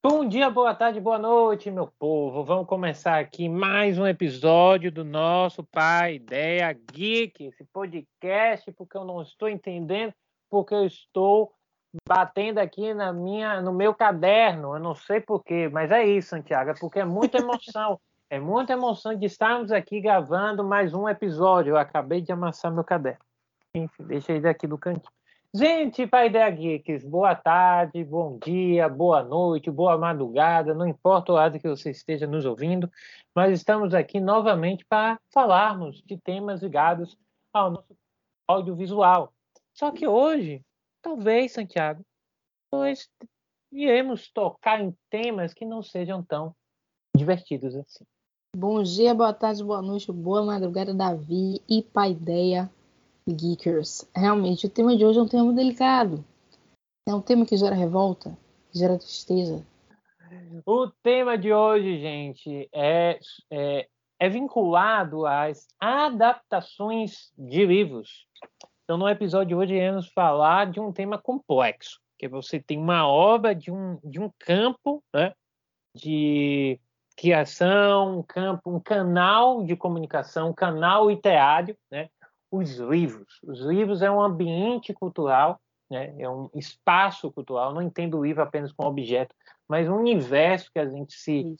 Bom dia, boa tarde, boa noite, meu povo. Vamos começar aqui mais um episódio do nosso Pai Ideia Geek, esse podcast, porque eu não estou entendendo, porque eu estou batendo aqui na minha, no meu caderno. Eu não sei porquê, mas é isso, Santiago, é porque é muita emoção. é muita emoção de estarmos aqui gravando mais um episódio. Eu acabei de amassar meu caderno. Enfim, deixa ele aqui do cantinho. Gente, Pai Ideia Geeks, boa tarde, bom dia, boa noite, boa madrugada, não importa o lado que você esteja nos ouvindo, mas estamos aqui novamente para falarmos de temas ligados ao nosso audiovisual. Só que hoje, talvez, Santiago, nós iremos tocar em temas que não sejam tão divertidos assim. Bom dia, boa tarde, boa noite, boa madrugada, Davi e Pai Ideia Geekers. Realmente, o tema de hoje é um tema delicado. É um tema que gera revolta, que gera tristeza. O tema de hoje, gente, é, é, é vinculado às adaptações de livros. Então, no episódio de hoje, iremos falar de um tema complexo, que você tem uma obra de um, de um campo né, de criação, um campo, um canal de comunicação, um canal literário, né, os livros. Os livros é um ambiente cultural, né? é um espaço cultural. não entendo o livro apenas como objeto, mas um universo que a gente se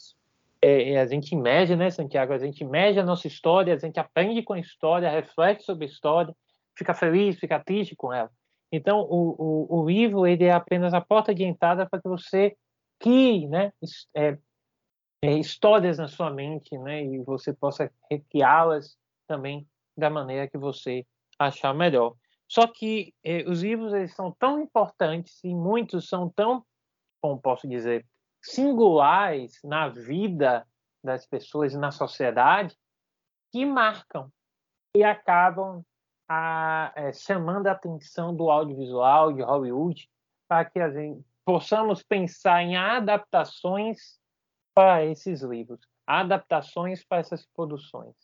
é, é, a gente imagina, né, Santiago? A gente imagina a nossa história, a gente aprende com a história, reflete sobre a história, fica feliz, fica triste com ela. Então, o, o, o livro ele é apenas a porta de entrada para que você crie, né, é, é, histórias na sua mente, né, e você possa recriá-las também da maneira que você achar melhor. Só que eh, os livros eles são tão importantes e muitos são tão, como posso dizer, singulares na vida das pessoas e na sociedade que marcam e acabam a, é, chamando a atenção do audiovisual de Hollywood para que a gente possamos pensar em adaptações para esses livros, adaptações para essas produções.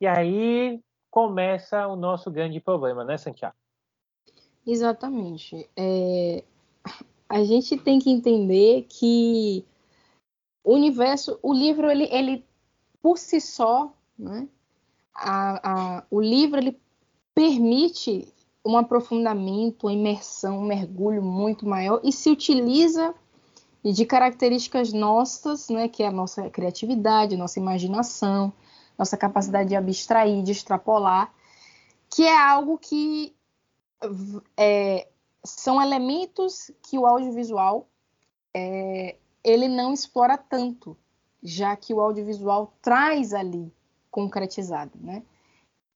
E aí começa o nosso grande problema, né, Santiago? Exatamente. É... A gente tem que entender que o universo, o livro, ele, ele por si só, né, a, a, o livro ele permite um aprofundamento, uma imersão, um mergulho muito maior e se utiliza de características nossas, né, que é a nossa criatividade, nossa imaginação, nossa capacidade de abstrair, de extrapolar, que é algo que é, são elementos que o audiovisual é, ele não explora tanto, já que o audiovisual traz ali concretizado, né?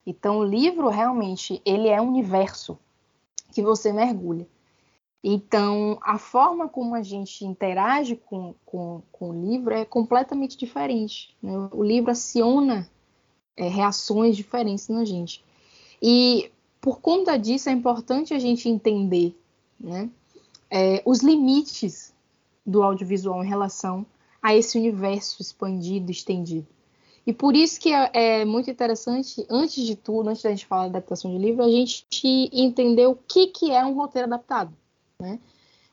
Então o livro realmente ele é um universo que você mergulha. Então, a forma como a gente interage com, com, com o livro é completamente diferente. Né? O livro aciona é, reações diferentes na gente. E por conta disso é importante a gente entender né, é, os limites do audiovisual em relação a esse universo expandido, estendido. E por isso que é, é muito interessante, antes de tudo, antes da gente falar da adaptação de livro, a gente entender o que, que é um roteiro adaptado. Né?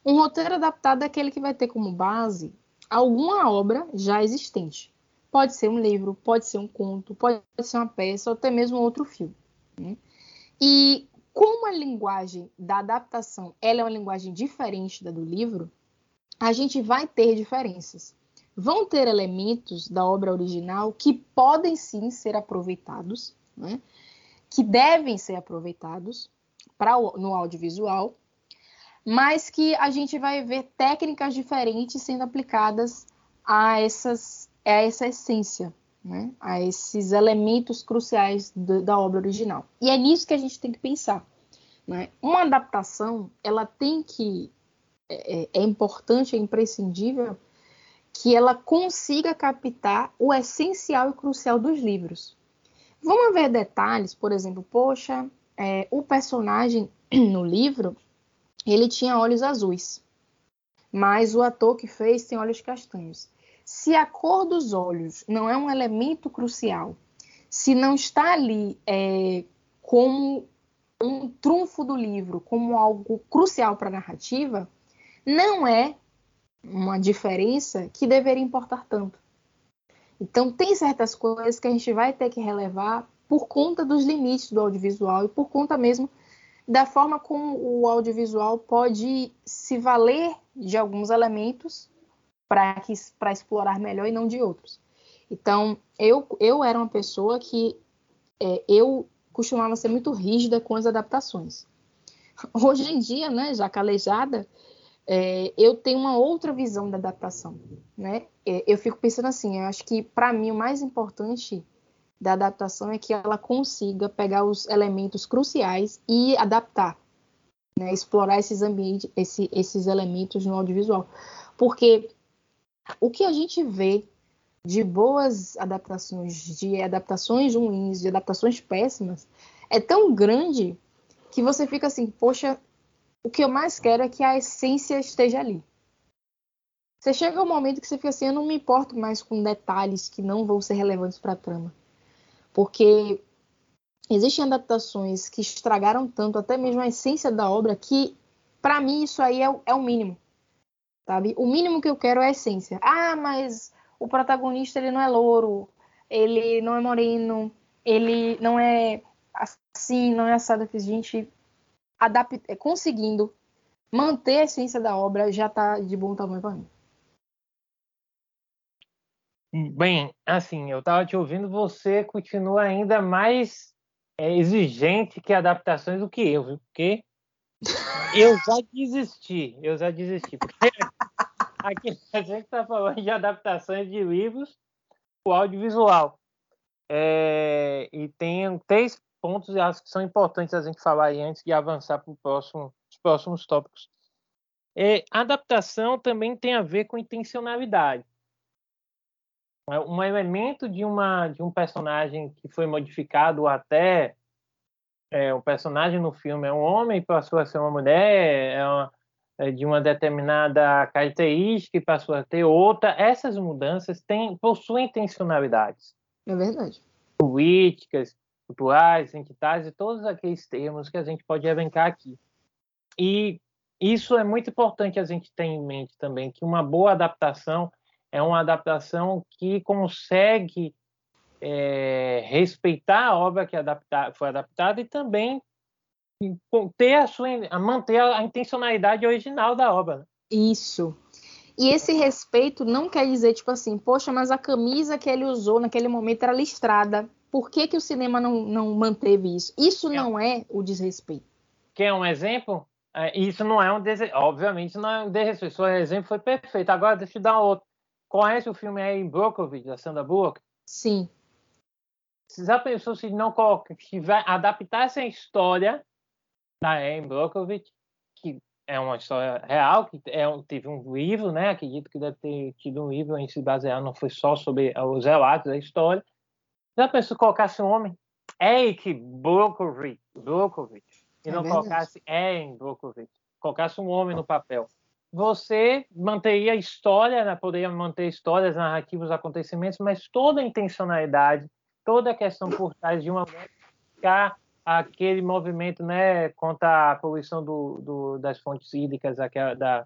Um roteiro adaptado é aquele que vai ter como base alguma obra já existente. Pode ser um livro, pode ser um conto, pode ser uma peça ou até mesmo outro filme. Né? E como a linguagem da adaptação ela é uma linguagem diferente da do livro, a gente vai ter diferenças. Vão ter elementos da obra original que podem sim ser aproveitados, né? que devem ser aproveitados para no audiovisual, mas que a gente vai ver técnicas diferentes sendo aplicadas a essas é essa essência, né? a esses elementos cruciais do, da obra original. E é nisso que a gente tem que pensar. Né? Uma adaptação, ela tem que é, é, é importante, é imprescindível que ela consiga captar o essencial e crucial dos livros. Vamos ver detalhes, por exemplo, poxa, é, o personagem no livro ele tinha olhos azuis. mas o ator que fez tem olhos castanhos. Se a cor dos olhos não é um elemento crucial, se não está ali é, como um trunfo do livro, como algo crucial para a narrativa, não é uma diferença que deveria importar tanto. Então, tem certas coisas que a gente vai ter que relevar por conta dos limites do audiovisual e por conta mesmo da forma como o audiovisual pode se valer de alguns elementos para explorar melhor e não de outros. Então, eu, eu era uma pessoa que é, eu costumava ser muito rígida com as adaptações. Hoje em dia, né, já calejada, é, eu tenho uma outra visão da adaptação. Né? É, eu fico pensando assim, eu acho que para mim o mais importante da adaptação é que ela consiga pegar os elementos cruciais e adaptar, né? explorar esses ambientes, esse, esses elementos no audiovisual. Porque o que a gente vê de boas adaptações, de adaptações ruins, de adaptações péssimas, é tão grande que você fica assim, poxa, o que eu mais quero é que a essência esteja ali. Você chega um momento que você fica assim, eu não me importo mais com detalhes que não vão ser relevantes para a trama. Porque existem adaptações que estragaram tanto, até mesmo a essência da obra, que para mim isso aí é, é, o mínimo. Sabe? O mínimo que eu quero é a essência. Ah, mas o protagonista ele não é louro, ele não é moreno, ele não é assim, não é assado. Gente, adapt... É, conseguindo manter a essência da obra já está de bom tamanho para mim. Bem, assim, eu estava te ouvindo, você continua ainda mais é, exigente que adaptações do que eu, viu? Porque eu já desisti, eu já desisti. Porque aqui a gente está falando de adaptações de livros o audiovisual. É, e tem três pontos acho que são importantes a gente falar aí antes de avançar para próximo, os próximos tópicos. É, adaptação também tem a ver com intencionalidade. É um elemento de uma de um personagem que foi modificado até é, o personagem no filme é um homem passou a ser uma mulher é, uma, é de uma determinada característica e passou a ter outra essas mudanças têm possuem intencionalidades é verdade políticas culturais identitários e todos aqueles termos que a gente pode elencar aqui e isso é muito importante a gente ter em mente também que uma boa adaptação é uma adaptação que consegue é, respeitar a obra que adapta, foi adaptada e também ter a sua, manter a intencionalidade original da obra. Né? Isso. E esse respeito não quer dizer, tipo assim, poxa, mas a camisa que ele usou naquele momento era listrada. Por que, que o cinema não, não manteve isso? Isso é. não é o desrespeito. Quer um exemplo? É, isso não é um desrespeito. Obviamente não é um desrespeito. Seu exemplo foi perfeito. Agora deixa eu dar outro. Conhece o filme aí Brokovich, da Sandra Bullock? Sim. Você já pensou se não tiver adaptar essa história da Anne Brokovich, que é uma história real, que é, teve um livro, né? Acredito que deve ter tido um livro em se basear, não foi só sobre os relatos da história. Já pensou colocasse um homem? Eric Brokovich, Brokovich e é não verdade. colocasse Anne Brokovich, colocasse um homem no papel você manteria a história, né? poderia manter histórias narrativas, acontecimentos, mas toda a intencionalidade, toda a questão por trás de uma ficar aquele movimento né, contra a poluição do, do, das fontes hídricas aquela, da,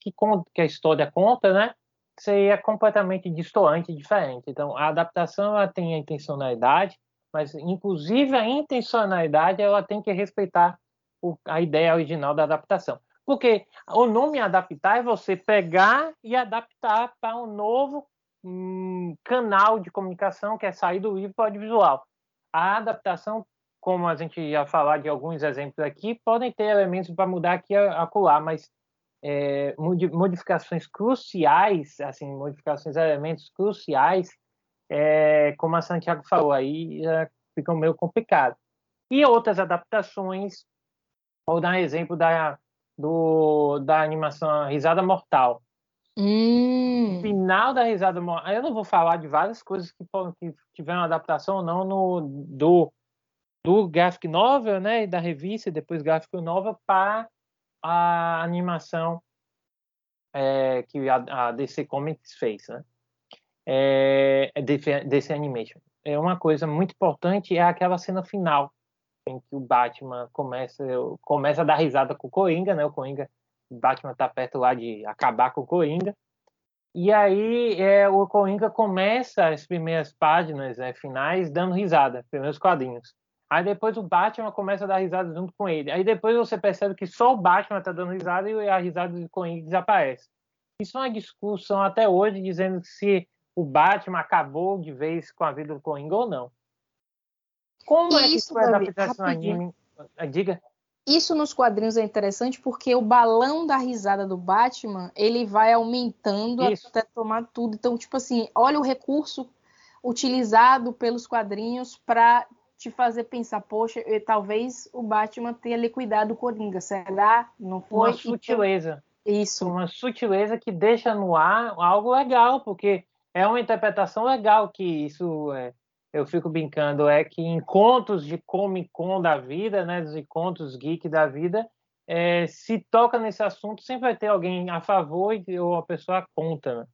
que, que a história conta, né, seria completamente distoante e diferente. Então, a adaptação ela tem a intencionalidade, mas, inclusive, a intencionalidade ela tem que respeitar o, a ideia original da adaptação. Porque o nome adaptar é você pegar e adaptar para um novo hum, canal de comunicação que é sair do livro para o audiovisual. A adaptação, como a gente ia falar de alguns exemplos aqui, podem ter elementos para mudar aqui e acolá, mas é, modificações cruciais, assim, modificações elementos cruciais, é, como a Santiago falou, aí já ficam meio complicado. E outras adaptações, vou dar um exemplo da do, da animação Risada Mortal. Hum. Final da Risada Mortal. Eu não vou falar de várias coisas que, que tiveram adaptação ou não no, do, do graphic novel, né, da revista, e depois graphic novel para a animação é, que a, a, DC Comics fez, né? É, DC Animation. É uma coisa muito importante é aquela cena final em que o Batman começa começa a dar risada com o Coringa, né? O Coringa, o Batman tá perto lá de acabar com o Coringa. E aí é, o Coringa começa as primeiras páginas né, finais dando risada, primeiros quadrinhos. Aí depois o Batman começa a dar risada junto com ele. Aí depois você percebe que só o Batman está dando risada e a risada do Coringa desaparece. Isso é uma discussão até hoje dizendo se o Batman acabou de vez com a vida do Coringa ou não. Como é que isso foi adaptação anime? Ah, diga. Isso nos quadrinhos é interessante porque o balão da risada do Batman ele vai aumentando isso. até tomar tudo. Então, tipo assim, olha o recurso utilizado pelos quadrinhos para te fazer pensar, poxa, eu, talvez o Batman tenha liquidado o Coringa. Será? Não foi? Uma sutileza. Então, isso. Uma sutileza que deixa no ar algo legal, porque é uma interpretação legal que isso é, eu fico brincando, é que em contos de Comic Con da vida, né, dos encontros geek da vida, é, se toca nesse assunto, sempre vai ter alguém a favor e ou a pessoa contra. Né?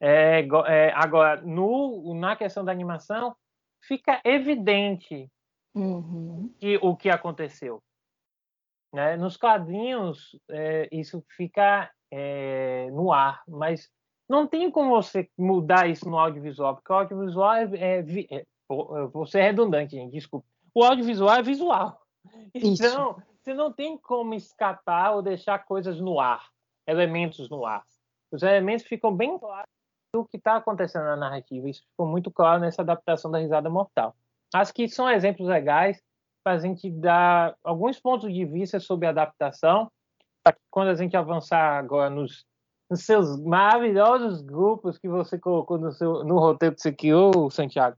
É, é, agora, no, na questão da animação, fica evidente uhum. que, o que aconteceu. Né? Nos quadrinhos, é, isso fica é, no ar, mas não tem como você mudar isso no audiovisual, porque o audiovisual é, é, é vou ser redundante, gente, desculpa. O audiovisual é visual. Então, Isso. você não tem como escapar ou deixar coisas no ar, elementos no ar. Os elementos ficam bem claros do que está acontecendo na narrativa. Isso ficou muito claro nessa adaptação da Risada Mortal. Acho que são exemplos legais para a gente dar alguns pontos de vista sobre a adaptação, para que quando a gente avançar agora nos, nos seus maravilhosos grupos que você colocou no, seu, no roteiro que você criou, Santiago,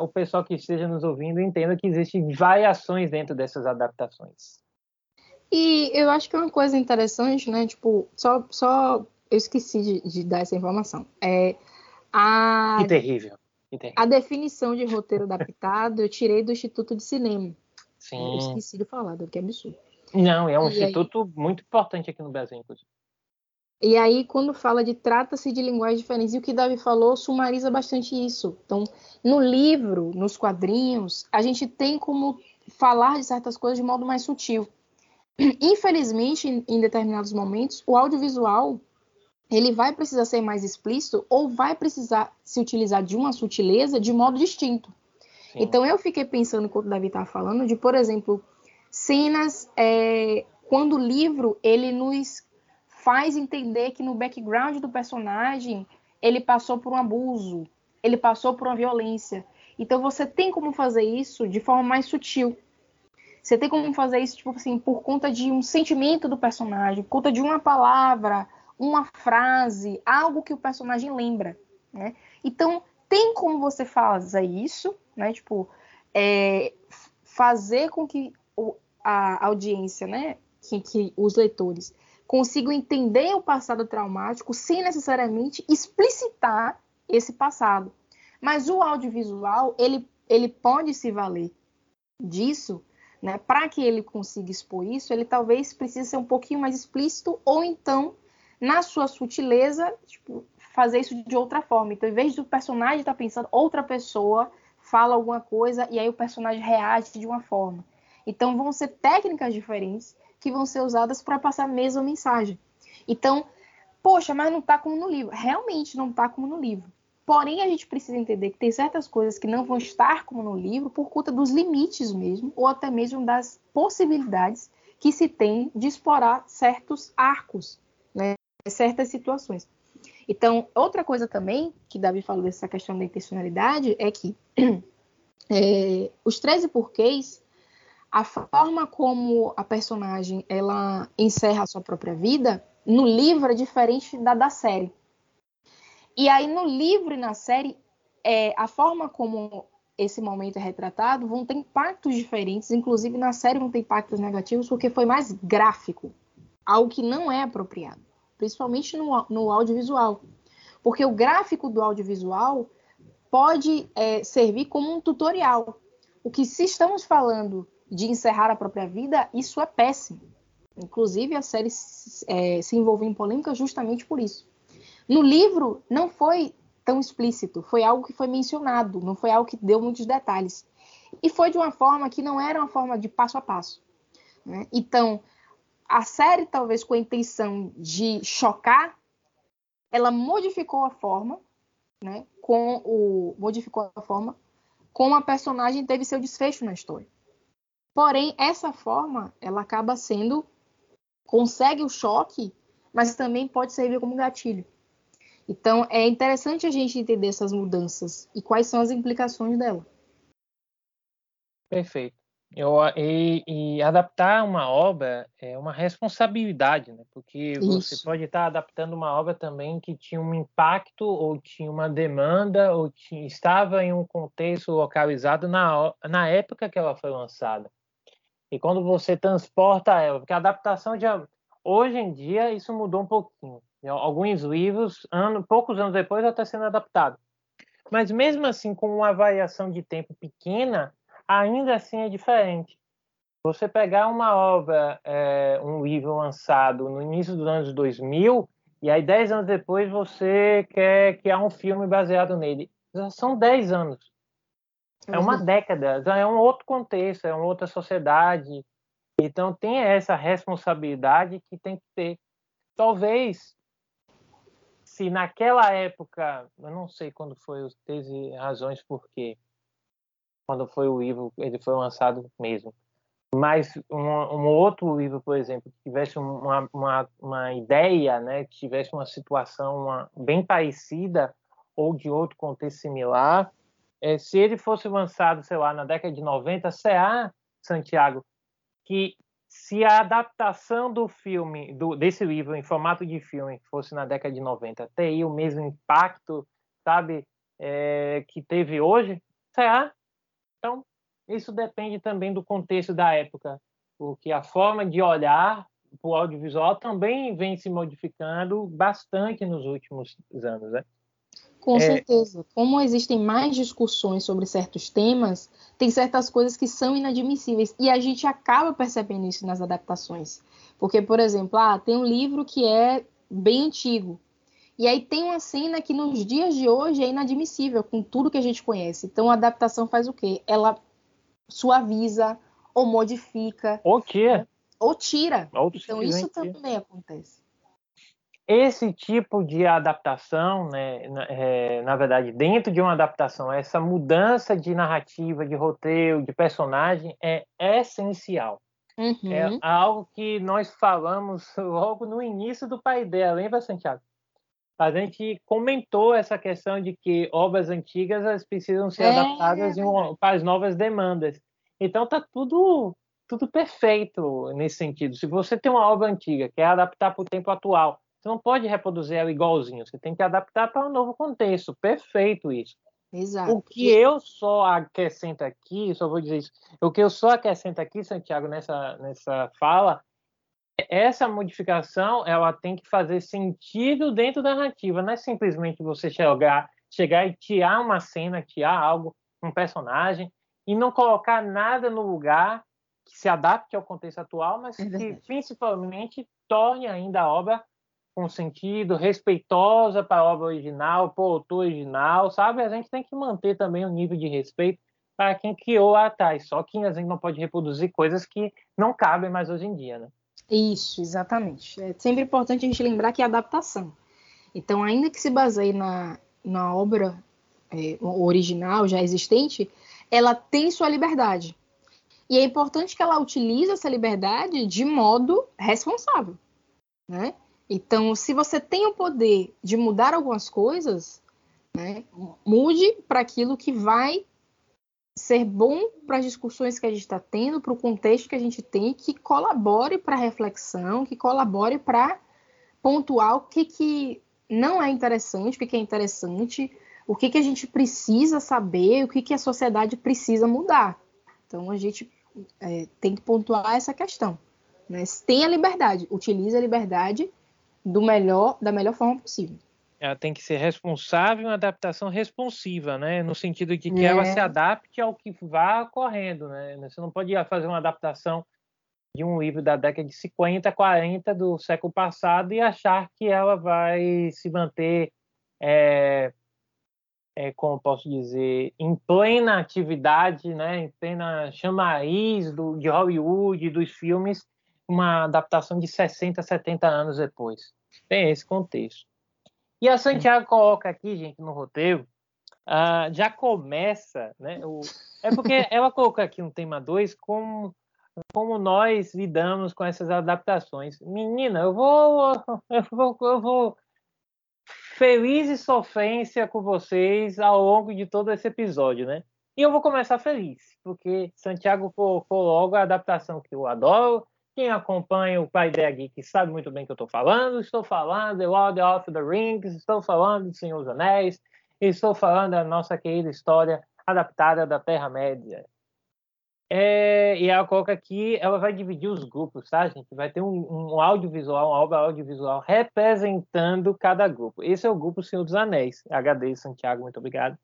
o pessoal que esteja nos ouvindo entenda que existem variações dentro dessas adaptações. E eu acho que é uma coisa interessante, né? Tipo, só, só eu esqueci de, de dar essa informação. É a. Que terrível. que terrível. A definição de roteiro adaptado eu tirei do Instituto de Cinema. Sim. Eu esqueci de falar, que absurdo. Não, é um e instituto aí... muito importante aqui no Brasil, inclusive. E aí, quando fala de trata-se de linguagens diferentes, e o que Davi falou sumariza bastante isso. Então, no livro, nos quadrinhos, a gente tem como falar de certas coisas de modo mais sutil. Infelizmente, em determinados momentos, o audiovisual ele vai precisar ser mais explícito ou vai precisar se utilizar de uma sutileza de modo distinto. Sim. Então, eu fiquei pensando, enquanto o Davi estava falando, de, por exemplo, cenas é, quando o livro ele nos faz entender que no background do personagem ele passou por um abuso, ele passou por uma violência. Então você tem como fazer isso de forma mais sutil. Você tem como fazer isso, tipo assim, por conta de um sentimento do personagem, por conta de uma palavra, uma frase, algo que o personagem lembra, né? Então, tem como você fazer isso, né? Tipo, é, fazer com que a audiência, né? Que, que os leitores consigo entender o passado traumático sem necessariamente explicitar esse passado. Mas o audiovisual, ele, ele pode se valer disso, né? Para que ele consiga expor isso, ele talvez precise ser um pouquinho mais explícito ou então, na sua sutileza, tipo, fazer isso de outra forma. Então, em vez do personagem estar tá pensando, outra pessoa fala alguma coisa e aí o personagem reage de uma forma. Então, vão ser técnicas diferentes que vão ser usadas para passar a mesma mensagem. Então, poxa, mas não está como no livro. Realmente não está como no livro. Porém, a gente precisa entender que tem certas coisas que não vão estar como no livro por conta dos limites mesmo, ou até mesmo das possibilidades que se tem de explorar certos arcos, certas situações. Então, outra coisa também que Davi falou dessa questão da intencionalidade é que é, os 13 porquês a forma como a personagem ela encerra a sua própria vida no livro é diferente da da série. E aí no livro e na série é, a forma como esse momento é retratado vão ter impactos diferentes, inclusive na série vão ter impactos negativos porque foi mais gráfico, algo que não é apropriado, principalmente no, no audiovisual, porque o gráfico do audiovisual pode é, servir como um tutorial. O que se estamos falando de encerrar a própria vida, isso é péssimo. Inclusive, a série é, se envolveu em polêmica justamente por isso. No livro, não foi tão explícito, foi algo que foi mencionado, não foi algo que deu muitos detalhes. E foi de uma forma que não era uma forma de passo a passo. Né? Então, a série, talvez com a intenção de chocar, ela modificou a forma, né? Com o modificou a forma como a personagem teve seu desfecho na história. Porém, essa forma, ela acaba sendo consegue o choque, mas também pode servir como gatilho. Então, é interessante a gente entender essas mudanças e quais são as implicações dela. Perfeito. Eu, e, e, adaptar uma obra é uma responsabilidade, né? Porque Isso. você pode estar adaptando uma obra também que tinha um impacto ou tinha uma demanda ou tinha, estava em um contexto localizado na, na época que ela foi lançada. E quando você transporta ela, porque a adaptação de hoje em dia isso mudou um pouquinho. Alguns livros, ano, poucos anos depois, já está sendo adaptado. Mas mesmo assim, com uma variação de tempo pequena, ainda assim é diferente. Você pegar uma obra, é, um livro lançado no início dos anos 2000, e aí dez anos depois você quer criar um filme baseado nele. Já são dez anos. É uma uhum. década, já é um outro contexto, é uma outra sociedade. Então tem essa responsabilidade que tem que ter. Talvez se naquela época, eu não sei quando foi, teve razões por quê, quando foi o livro, ele foi lançado mesmo. Mas um, um outro livro, por exemplo, que tivesse uma, uma, uma ideia, né, que tivesse uma situação uma, bem parecida ou de outro contexto similar, é, se ele fosse lançado, sei lá, na década de 90, será, Santiago, que se a adaptação do filme, do, desse livro em formato de filme fosse na década de 90, teria o mesmo impacto, sabe, é, que teve hoje? Será? Então, isso depende também do contexto da época, porque a forma de olhar para o audiovisual também vem se modificando bastante nos últimos anos, né? Com é... certeza. Como existem mais discussões sobre certos temas, tem certas coisas que são inadmissíveis e a gente acaba percebendo isso nas adaptações. Porque, por exemplo, ah, tem um livro que é bem antigo, e aí tem uma cena que nos dias de hoje é inadmissível com tudo que a gente conhece. Então a adaptação faz o quê? Ela suaviza ou modifica. Ou tira. Ou tira. Ou então isso também acontece. Esse tipo de adaptação, né, na, é, na verdade, dentro de uma adaptação, essa mudança de narrativa, de roteiro, de personagem é essencial. Uhum. É algo que nós falamos logo no início do pai dela, lembra, Santiago? A gente comentou essa questão de que obras antigas elas precisam ser é, adaptadas é para as novas demandas. Então tá tudo tudo perfeito nesse sentido. Se você tem uma obra antiga que é adaptar para o tempo atual, você não pode reproduzir ela igualzinho. Você tem que adaptar para um novo contexto. Perfeito isso. Exato. O que eu só acrescento aqui, só vou dizer isso, o que eu só acrescento aqui, Santiago, nessa, nessa fala, essa modificação ela tem que fazer sentido dentro da narrativa, não é simplesmente você chegar, chegar e tirar uma cena, tirar algo, um personagem e não colocar nada no lugar que se adapte ao contexto atual, mas é que principalmente torne ainda a obra com sentido, respeitosa para a obra original, para o autor original, sabe? A gente tem que manter também o um nível de respeito para quem criou lá atrás. Só que a gente não pode reproduzir coisas que não cabem mais hoje em dia, né? Isso, exatamente. É sempre importante a gente lembrar que é adaptação. Então, ainda que se baseie na, na obra é, original, já existente, ela tem sua liberdade. E é importante que ela utilize essa liberdade de modo responsável, né? Então, se você tem o poder de mudar algumas coisas, né, mude para aquilo que vai ser bom para as discussões que a gente está tendo, para o contexto que a gente tem, que colabore para a reflexão, que colabore para pontuar o que, que não é interessante, o que, que é interessante, o que, que a gente precisa saber, o que, que a sociedade precisa mudar. Então a gente é, tem que pontuar essa questão. Né? Tenha liberdade, utilize a liberdade do melhor, da melhor forma possível ela tem que ser responsável, uma adaptação responsiva, né? No sentido de que é. ela se adapte ao que vá ocorrendo, né? Você não pode fazer uma adaptação de um livro da década de 50, 40 do século passado e achar que ela vai se manter, é, é, como posso dizer, em plena atividade, né, em plena chamariz do, de Hollywood, dos filmes, uma adaptação de 60, 70 anos depois. Tem esse contexto. E a Santiago coloca aqui, gente, no roteiro, uh, já começa, né? O, é porque ela colocou aqui no tema 2 como, como nós lidamos com essas adaptações. Menina, eu vou, eu vou, eu vou feliz e sofrência com vocês ao longo de todo esse episódio, né? E eu vou começar feliz, porque Santiago colocou logo a adaptação que eu adoro, quem acompanha o Pai Ideia Geek sabe muito bem o que eu estou falando. Estou falando de Lord of the Rings, estou falando de Senhor dos Anéis, estou falando da nossa querida história adaptada da Terra-média. É, e ela coloca aqui, ela vai dividir os grupos, tá, gente? Vai ter um, um audiovisual, uma obra audiovisual representando cada grupo. Esse é o grupo Senhor dos Anéis. HD Santiago, muito obrigado.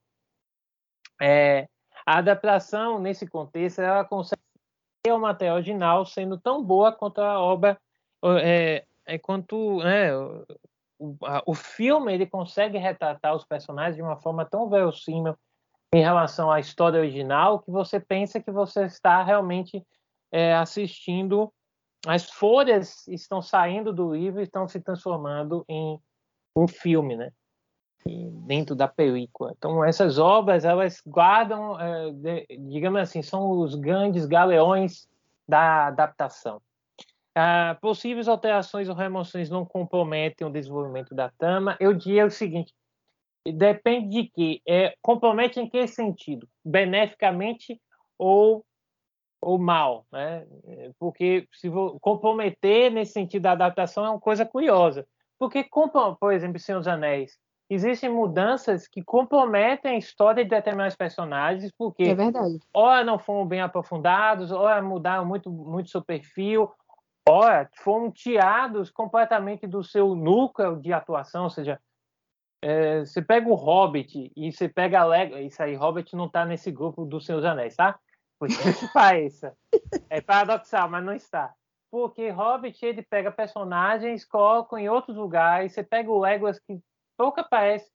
É, a adaptação, nesse contexto, ela consegue o material original sendo tão boa quanto a obra é, é quanto é, o, a, o filme ele consegue retratar os personagens de uma forma tão verossímil em relação à história original que você pensa que você está realmente é, assistindo as folhas estão saindo do livro e estão se transformando em um filme, né? Dentro da película. Então essas obras elas guardam, é, digamos assim, são os grandes galeões da adaptação. Ah, possíveis alterações ou remoções não comprometem o desenvolvimento da trama. Eu diria o seguinte: depende de que é, compromete em que sentido, beneficamente ou ou mal, né? Porque se comprometer nesse sentido da adaptação é uma coisa curiosa, porque por exemplo, Senhor dos Anéis existem mudanças que comprometem a história de determinados personagens, porque é ora não foram bem aprofundados, ora mudaram muito, muito seu perfil, ora foram tirados completamente do seu núcleo de atuação, ou seja, é, você pega o Hobbit e você pega a Lego, isso aí, Hobbit não está nesse grupo dos Seus Anéis, tá? Porque que pareça. É paradoxal, mas não está. Porque Hobbit, ele pega personagens, coloca em outros lugares, você pega o Legolas que pouco aparece.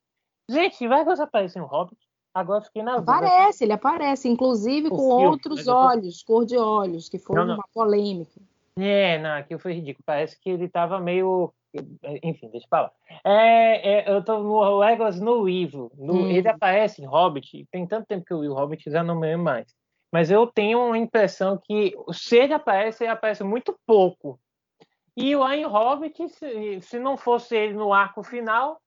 Gente, vai que aparece em Hobbit. Agora fiquei na dúvida. Aparece, ele aparece, inclusive o com filme, outros olhos, cor de olhos, que foi não, não. uma polêmica. É, não, aquilo foi ridículo. Parece que ele estava meio. Enfim, deixa eu falar. É, é, eu tô no Legolas no livro. No, hum. Ele aparece em Hobbit. Tem tanto tempo que eu li o Hobbit, já não me lembro mais. Mas eu tenho uma impressão que se ele aparece, ele aparece muito pouco. E lá em Hobbit, se, se não fosse ele no arco final,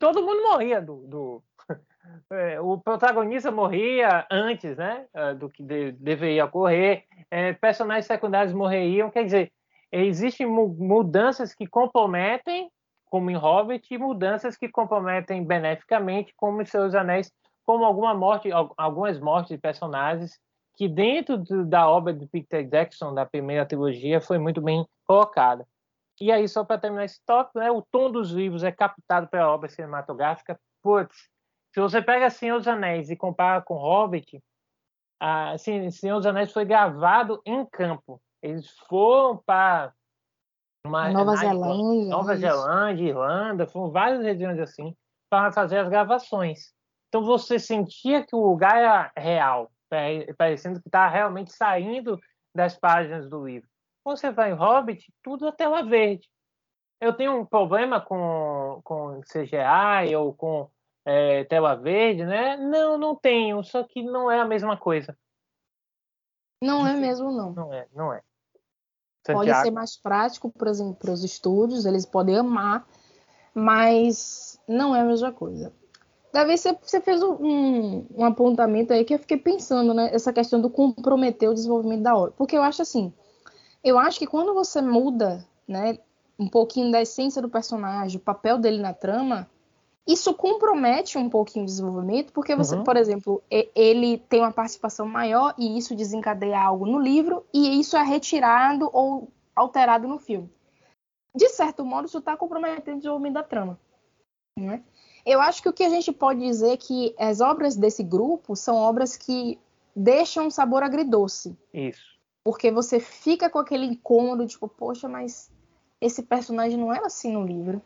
todo mundo morria do, do... É, o protagonista morria antes, né, é, do que de, deveria ocorrer. É, personagens secundários morreriam. Quer dizer, existem mudanças que comprometem, como em Hobbit, e mudanças que comprometem beneficamente, como em Seus Anéis, como alguma morte, algumas mortes de personagens que dentro do, da obra de Peter Jackson da primeira trilogia foi muito bem colocada. E aí, só para terminar esse tópico, né, o tom dos livros é captado pela obra cinematográfica. Putz, se você pega Senhor dos Anéis e compara com Hobbit, a, assim, Senhor dos Anéis foi gravado em campo. Eles foram para uma, Nova Zelândia, Nova Zelândia, Irlanda, foram várias regiões assim para fazer as gravações. Então você sentia que o lugar era real, parecendo que estava realmente saindo das páginas do livro. Quando você vai em Hobbit, tudo é tela verde. Eu tenho um problema com, com CGI ou com é, tela verde, né? Não, não tenho, só que não é a mesma coisa. Não é mesmo, não. Não é, não é. Santiago. Pode ser mais prático para os estúdios, eles podem amar, mas não é a mesma coisa. Davi, você, você fez um, um, apontamento aí que eu fiquei pensando, né? Essa questão do comprometer o desenvolvimento da obra. Porque eu acho assim, eu acho que quando você muda, né, um pouquinho da essência do personagem, o papel dele na trama, isso compromete um pouquinho o desenvolvimento, porque você, uhum. por exemplo, ele tem uma participação maior e isso desencadeia algo no livro e isso é retirado ou alterado no filme. De certo modo, isso está comprometendo o desenvolvimento da trama. Né? Eu acho que o que a gente pode dizer é que as obras desse grupo são obras que deixam um sabor agridoce. Isso Porque você fica com aquele incômodo, tipo, poxa, mas esse personagem não era assim no livro.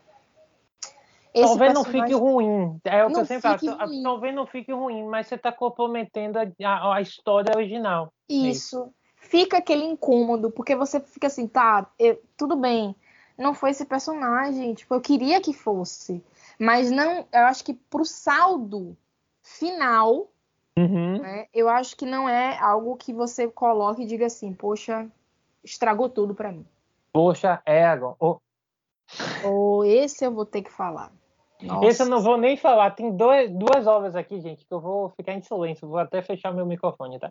Esse talvez personagem... não fique ruim. É o que eu sempre falo. Talvez não fique ruim, mas você está comprometendo a, a, a, história original. Isso. Fica aquele incômodo, porque você fica assim, tá, eu, tudo bem, não foi esse personagem, tipo, eu queria que fosse. Mas não, eu acho que pro saldo final, uhum. né, eu acho que não é algo que você coloque e diga assim, poxa, estragou tudo para mim. Poxa, Egon. Oh. Ou esse eu vou ter que falar. Nossa. Esse eu não vou nem falar. Tem dois, duas obras aqui, gente, que eu vou ficar em silêncio. Vou até fechar meu microfone, tá?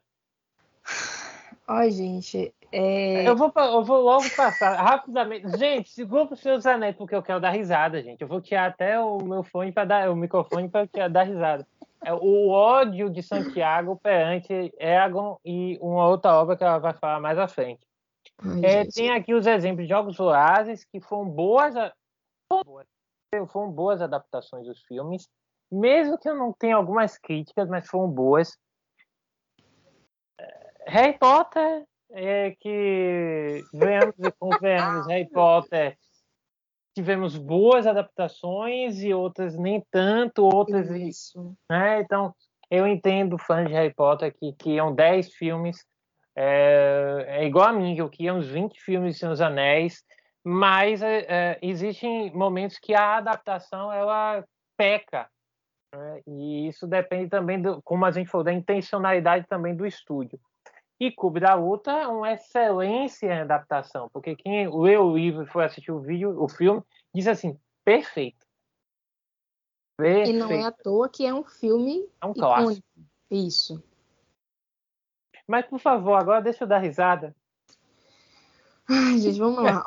Ai, gente. É... Eu, vou, eu vou logo passar rapidamente. Gente, segura os seus anéis, porque eu quero dar risada, gente. Eu vou tirar até o meu fone para dar o microfone para dar risada. É o ódio de Santiago perante Egon e uma outra obra que ela vai falar mais à frente. Ai, é, tem aqui os exemplos de Jogos Vorazes que foram boas, foram boas adaptações dos filmes, mesmo que eu não tenha algumas críticas, mas foram boas. É, Harry Potter, é que venhamos e convenhamos, Harry Potter tivemos boas adaptações e outras nem tanto, outras isso. Né? Então, eu entendo fãs de Harry Potter que criam 10 filmes é, é, igual a mim, que eu queria uns 20 filmes de Senhor dos Anéis, mas é, é, existem momentos que a adaptação ela peca. Né? E isso depende também, do, como a gente falou, da intencionalidade também do estúdio. E Clube da Luta é uma excelência em adaptação, porque quem leu o livro e foi assistir o vídeo, o filme, diz assim, perfeito. perfeito. E não é à toa que é um filme é um clássico. Isso. Mas, por favor, agora deixa eu dar risada. Ai, gente, vamos lá.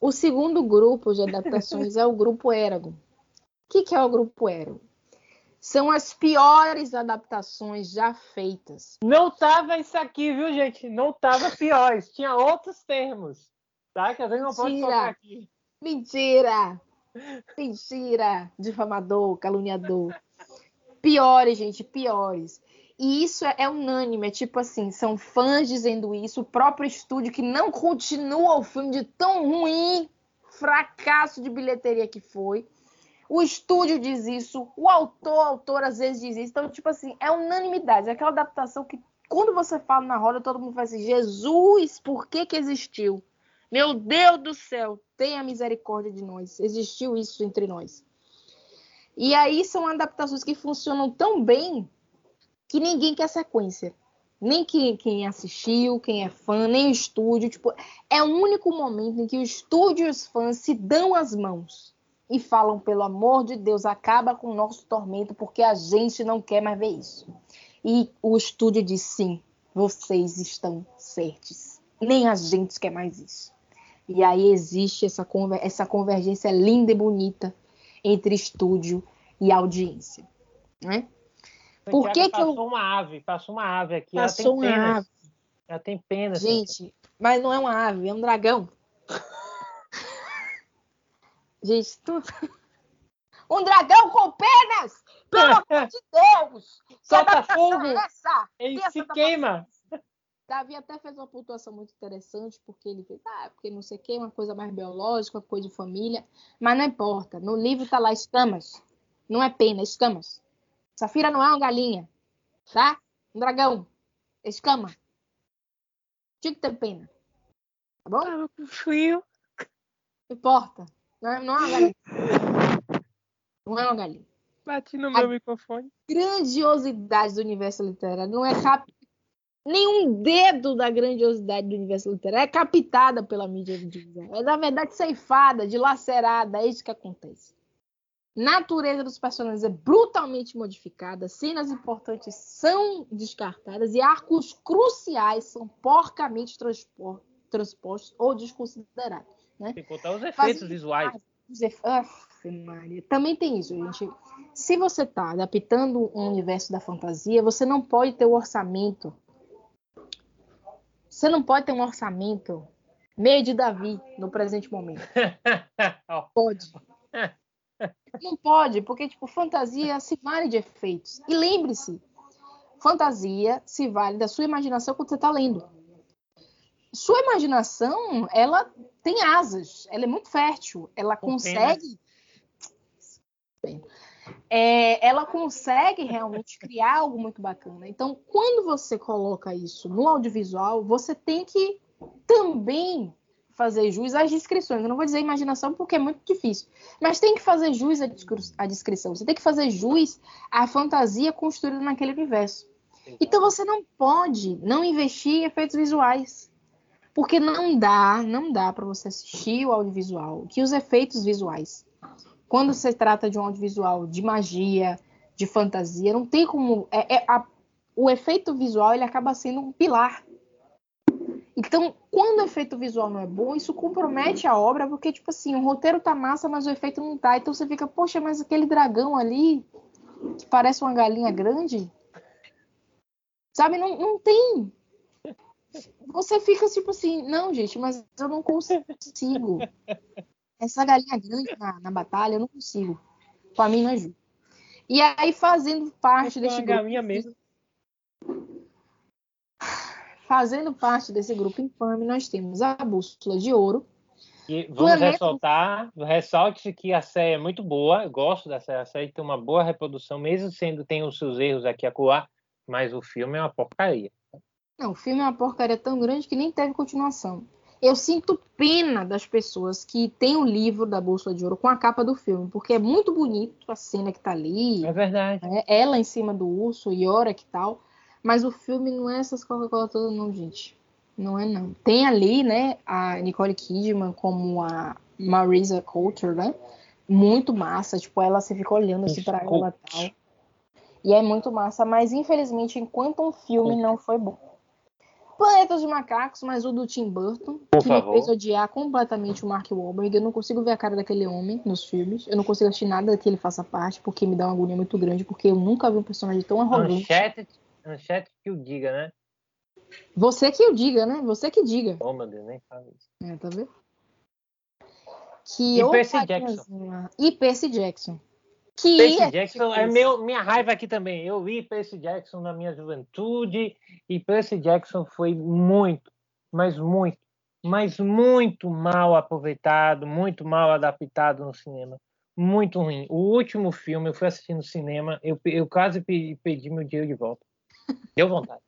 O segundo grupo de adaptações é o grupo Eragon. O que, que é o grupo Eragon? São as piores adaptações já feitas. Não tava isso aqui, viu, gente? Não tava piores. Tinha outros termos, tá? Que às vezes não pode colocar aqui. Mentira! Mentira! Difamador, caluniador. Piores, gente, piores. E isso é, é unânime, é tipo assim, são fãs dizendo isso, o próprio estúdio que não continua o filme de tão ruim, fracasso de bilheteria que foi. O estúdio diz isso, o autor, a autora às vezes diz isso. Então, tipo assim, é unanimidade. É aquela adaptação que quando você fala na roda, todo mundo faz assim: Jesus, por que que existiu? Meu Deus do céu, tenha misericórdia de nós. Existiu isso entre nós. E aí são adaptações que funcionam tão bem que ninguém quer sequência. Nem quem, quem assistiu, quem é fã, nem o estúdio. Tipo, é o único momento em que o estúdio e os fãs se dão as mãos e falam, pelo amor de Deus, acaba com o nosso tormento, porque a gente não quer mais ver isso. E o estúdio diz sim, vocês estão certos. Nem a gente quer mais isso. E aí existe essa, conver essa convergência linda e bonita entre estúdio e audiência. Né? Por que, que passou eu... uma ave, passou uma ave aqui. Passou ela tem uma ave. Ela tem pena. Gente, mas não é uma ave, é um dragão. Gente, tu... um dragão com penas! Pelo amor de Deus! Solta fogo! Essa? Ele se queima! Davi até fez uma pontuação muito interessante, porque ele fez, ah, porque não sei o que, uma coisa mais biológica, uma coisa de família, mas não importa. No livro tá lá escamas. Não é pena, é escamas. Safira não é uma galinha, tá? Um dragão. Escama. Tinha que ter pena. Tá bom? Tava com frio. Não importa. Não é, não é uma galinha. Não é uma galinha. Bati no meu a microfone. Grandiosidade do universo literário não é cap... nenhum dedo da grandiosidade do universo literário é captada pela mídia audiovisual. É na verdade ceifada, dilacerada, é isso que acontece. Natureza dos personagens é brutalmente modificada, cenas importantes são descartadas e arcos cruciais são porcamente transpostos ou desconsiderados. Né? Tem que contar os efeitos visuais. Os Maria. Também tem isso, gente. Se você está adaptando um universo da fantasia, você não pode ter o um orçamento. Você não pode ter um orçamento meio de Davi no presente momento. pode. Não pode, porque tipo, fantasia se vale de efeitos. E lembre-se, fantasia se vale da sua imaginação quando você está lendo. Sua imaginação, ela tem asas, ela é muito fértil, ela consegue. É, ela consegue realmente criar algo muito bacana. Então, quando você coloca isso no audiovisual, você tem que também fazer jus às descrições. Eu não vou dizer imaginação porque é muito difícil, mas tem que fazer jus à descrição. Você tem que fazer jus à fantasia construída naquele universo. Então você não pode não investir em efeitos visuais. Porque não dá, não dá para você assistir o audiovisual, que os efeitos visuais, quando se trata de um audiovisual de magia, de fantasia, não tem como. É, é a, o efeito visual ele acaba sendo um pilar então, quando o efeito visual não é bom, isso compromete a obra, porque, tipo assim, o roteiro tá massa, mas o efeito não tá. Então você fica, poxa, mas aquele dragão ali, que parece uma galinha grande, sabe, não, não tem. Você fica tipo assim, não, gente, mas eu não consigo. Essa galinha grande na, na batalha, eu não consigo. Pra mim não é justo. E aí, fazendo parte desse grupo. galinha mesmo. Fazendo parte desse grupo infame, nós temos a Bússola de Ouro. E vamos Planeta... ressaltar, ressalte que a série é muito boa, eu gosto da série, a série tem uma boa reprodução, mesmo sendo tem os seus erros aqui a coar, mas o filme é uma porcaria. Não, o filme é uma porcaria tão grande que nem teve continuação. Eu sinto pena das pessoas que têm o livro da Bússola de Ouro com a capa do filme, porque é muito bonito a cena que tá ali. É verdade. É, ela em cima do urso, Yora que tal. Mas o filme não é essas Coca-Cola todas, não, gente. Não é, não. Tem ali, né, a Nicole Kidman como a Marisa Coulter, né? Muito massa. Tipo, ela se fica olhando assim pra ela e tal. E é muito massa. Mas, infelizmente, enquanto um filme não foi bom. Planetas de Macacos, mas o do Tim Burton, Por que favor. me fez odiar completamente o Mark Wahlberg. Eu não consigo ver a cara daquele homem nos filmes. Eu não consigo assistir nada que ele faça parte, porque me dá uma agonia muito grande, porque eu nunca vi um personagem tão arrogante. Uncharted Manchete que o diga, né? Você que o diga, né? Você que diga. Oh, meu Deus, nem fala isso. É, tá vendo? Que e Percy Jackson. E Percy Jackson. Que Percy é Jackson é meu, minha raiva aqui também. Eu vi Percy Jackson na minha juventude e Percy Jackson foi muito, mas muito, mas muito mal aproveitado, muito mal adaptado no cinema. Muito ruim. O último filme eu fui assistir no cinema, eu, eu quase pedi, pedi meu dinheiro de volta. Deu vontade.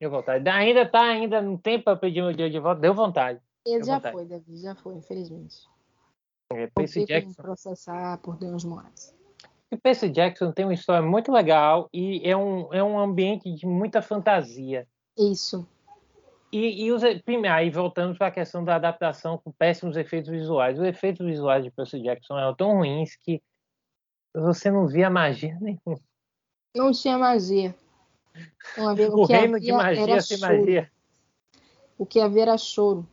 Deu vontade. Ainda tá ainda no tempo para pedir meu dinheiro de volta. Deu vontade. Ele Deu já vontade. foi, Davi, já foi, infelizmente. É, Percy Jackson. processar por Deus Moraes. E Percy Jackson tem uma história muito legal e é um, é um ambiente de muita fantasia. Isso. E, e os, aí voltamos para a questão da adaptação com péssimos efeitos visuais. Os efeitos visuais de Percy Jackson eram tão ruins que você não via magia nenhuma. Não tinha magia. Havia, o, o reino de magia sem magia. O que havia era choro.